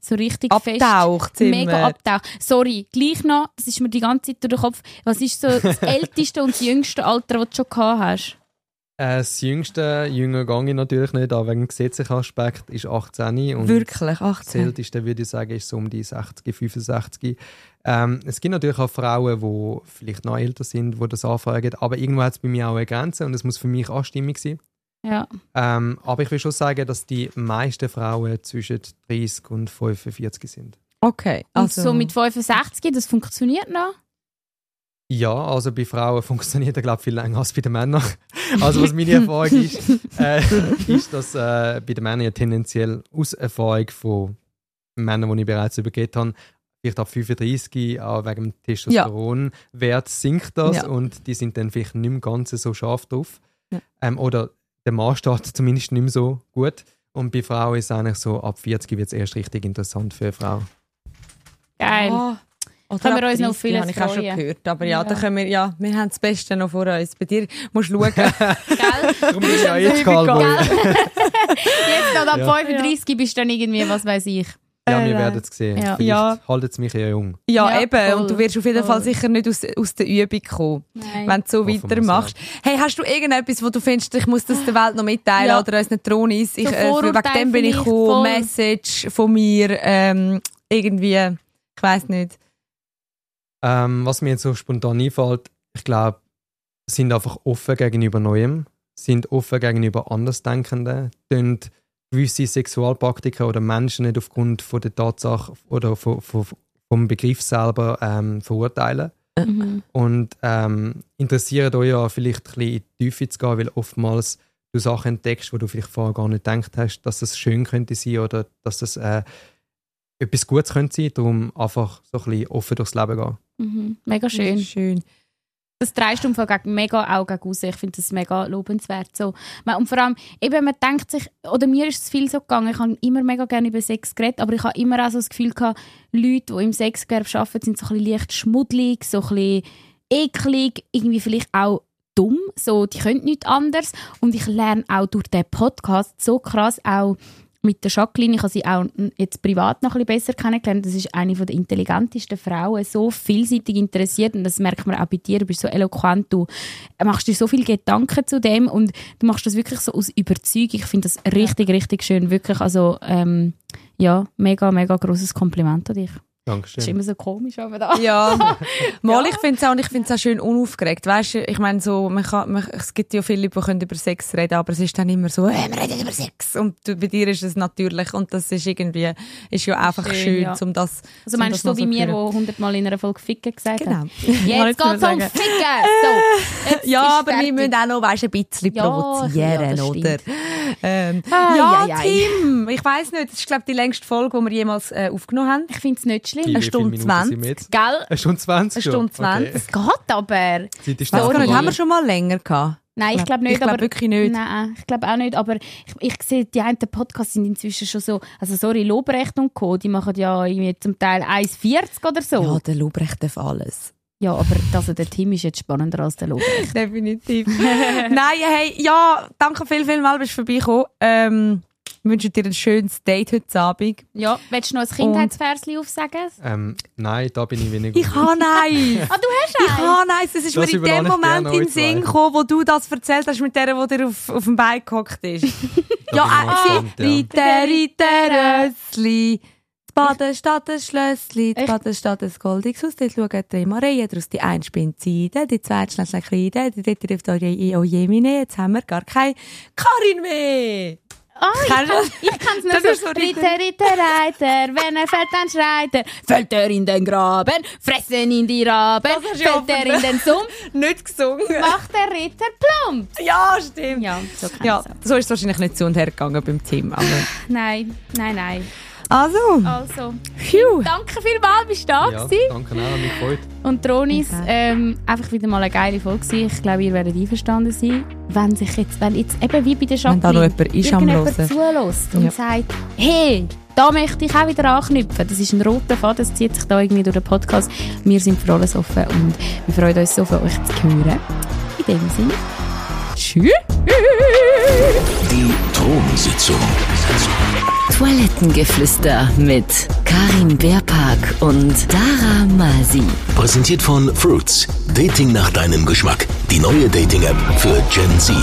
so richtig Abtaucht fest... Mega abtaucht. Sorry, gleich noch, das ist mir die ganze Zeit durch den Kopf. Was ist so das älteste und das jüngste Alter, das du schon gehabt hast? Äh, das jüngste, jünger gehe ich natürlich nicht, aber wegen dem gesetzlichen Aspekt ist 18 und Wirklich, das 18. älteste, würde ich sagen, ist so um die 60, 65. Ähm, es gibt natürlich auch Frauen, die vielleicht noch älter sind, die das anfragen, aber irgendwo hat es bei mir auch eine Grenze und es muss für mich anstimmig sein. Ja. Ähm, aber ich will schon sagen, dass die meisten Frauen zwischen 30 und 45 sind. Okay, Und also... so mit 65, das funktioniert noch? Ja, also bei Frauen funktioniert er, glaube ich, viel länger als bei den Männern. Also was meine Erfahrung ist, äh, ist, dass äh, bei den Männern ja tendenziell aus Erfahrung von Männern, die ich bereits übergeht habe, vielleicht ab 35, auch wegen dem Testosteronwert sinkt das Ja. und die sind dann vielleicht nicht mehr ganz so scharf drauf. Ja. Ähm, oder der Mann steht zumindest nicht mehr so gut. Und bei Frauen ist es eigentlich so, ab 40 wird es erst richtig interessant für eine Frau. Geil. Oder Können wir uns noch 30, vieles habe ich auch schon freuen. gehört. Aber ja, Ja. Da können wir, ja, wir haben das Beste noch vor uns. Bei dir musst du schauen. Gell? Darum bin ich ja jetzt. Callboy. Jetzt noch ab Ja. 35 bist du dann irgendwie, was weiß ich. Ja, Äh, wir werden es sehen. ja. Vielleicht Ja. haltet es mich ja jung. Ja, Ja, eben. voll, Und du wirst auf jeden voll. Fall sicher nicht aus, aus der Übung kommen, Nein. wenn du so Hoffen weitermachst. Hey, hast du irgendetwas, wo du findest, ich muss das der Welt noch mitteilen Ja. oder unseren Tronis? Ich, So äh, wegen dem bin ich gekommen. voll. Message von mir. Ähm, irgendwie, ich weiß nicht. Ähm, was mir jetzt so spontan einfällt, ich glaube, sind einfach offen gegenüber Neuem, sind offen gegenüber Andersdenkenden, tun gewisse Sexualpraktiken oder Menschen nicht aufgrund von der Tatsache oder von, von, vom Begriff selber ähm, verurteilen. Mhm. Und ähm, interessiert euch ja vielleicht ein bisschen in die Tiefe zu gehen, weil oftmals du Sachen entdeckst, wo du vielleicht vorher gar nicht gedacht hast, dass das schön könnte sein oder dass das äh, etwas Gutes könnte sein. Darum einfach so ein bisschen offen durchs Leben gehen. Mhm. Mega schön. Schön. Das im Fall gegen, mega auch gegen raus. Ich finde das mega lobenswert. So. Und vor allem, eben, man denkt sich, oder mir ist es viel so gegangen, ich habe immer mega gerne über Sex geredet, aber ich habe immer auch so das Gefühl gehabt, Leute, die im Sexgewerbe arbeiten, sind so ein bisschen leicht schmuddelig, so ein bisschen eklig, irgendwie vielleicht auch dumm, so, die können nichts anderes. Und ich lerne auch durch den Podcast so krass auch mit der Jacqueline, ich habe sie auch jetzt privat noch ein bisschen besser kennengelernt. Das ist eine von der intelligentesten Frauen, so vielseitig interessiert und das merkt man auch bei dir. Du bist so eloquent, du machst dir so viele Gedanken zu dem und du machst das wirklich so aus Überzeugung. Ich finde das richtig, richtig schön, wirklich. Also ähm, ja, mega, mega großes Kompliment an dich. Das ist Dankeschön. immer so komisch, aber da. Ja, mal, ich finde es auch, und ich find's auch schön unaufgeregt. Weißt du, ich meine, so, man kann, man, es gibt ja viele Leute, die können über Sex reden, aber es ist dann immer so, äh, wir reden über Sex. Und bei dir ist es natürlich, und das ist irgendwie, ist ja einfach Schön, schön, ja. um das Also um meinst du so wie mir, hören. die hundertmal in einer Folge Ficken gesagt Genau. haben? Jetzt geht's um sagen. Ficken! So, Ja, aber wir fertig. müssen auch noch weißt, ein bisschen Ja, provozieren, ja, oder? Ähm, Ai, ja. Tim, ich weiß nicht, das ist, glaube ich, die längste Folge, die wir jemals äh, aufgenommen haben. Ich finde es nicht schlimm. Eine Stunde Minuten 20. sind wir jetzt? Gell? Eine Stunde 20 Eine? Stunde 20. Okay. Es geht aber. Zeit nicht, vorbei. haben wir schon mal länger gehabt? Nein, ich glaube nicht. Ich glaube aber, wirklich nicht. Nein, ich glaube auch nicht. Aber ich, ich sehe, die einen Podcasts sind inzwischen schon so, also sorry, Lobrecht und Co., die machen ja irgendwie zum Teil 1,40 oder so. Ja, der Lobrecht darf alles. Ja, aber also der Tim ist jetzt spannender als der Lobrecht. Definitiv. Nein, hey, ja, danke viel, viel mal, bist du vorbeigekommen. Ähm, wünsche dir ein schönes Date heute Abend. ja, willst du noch ein Kindheitsversli aufsagen? Ähm, nein, da bin ich weniger. Ich habe eins. Ah, du hast Ich habe eins. Das ist Das mir in dem Moment in den Sinn gekommen, wo du das erzählt hast mit der, die dir auf, auf dem Bein gehockt ist. Ja, äh, ja. Ritter, Ritter, Rössli. Baden statt ein Schlössli? Baden statt ein goldiges Haus, dort schauen drei Marien, daraus die eine spinnt Seide, die zweite schlägt ein Kleide, die dritte ruft «Oje, oje, mine», jetzt haben wir gar keine Karin mehr. Ah, ich kann kann's nur Das so. Ritter, Ritter, Reiter, wenn er fällt, dann schreit er. Fällt er in den Graben, fressen ihn die Raben. Fällt er in den Sumpf, Nicht gesungen. macht der Ritter plump. Ja, stimmt. Ja, so Ja, so ist es wahrscheinlich nicht zu und her gegangen beim Team. Aber Nein, nein, nein. Also, Also, phew. danke vielmals, bist du da Ja, gewesen. danke auch, mich gefreut. Und Tronis, Okay. ähm, einfach wieder mal eine geile Folge. Ich glaube, ihr werdet einverstanden sein, wenn sich jetzt, wenn jetzt eben wie bei der Wenn da noch Jacqueline jemand ist irgendjemand zulässt und Ja. sagt, hey, da möchte ich auch wieder anknüpfen. Das ist ein roter Faden, das zieht sich da irgendwie durch den Podcast. Wir sind für alles offen und wir freuen uns so, von euch zu hören. In dem Sinne, tschüss. Die Thronsitzung. Toilettengeflüster mit Karin Beerpark und Dara Masi. Präsentiert von Fruits. Dating nach deinem Geschmack. Die neue Dating-App für Gen Z.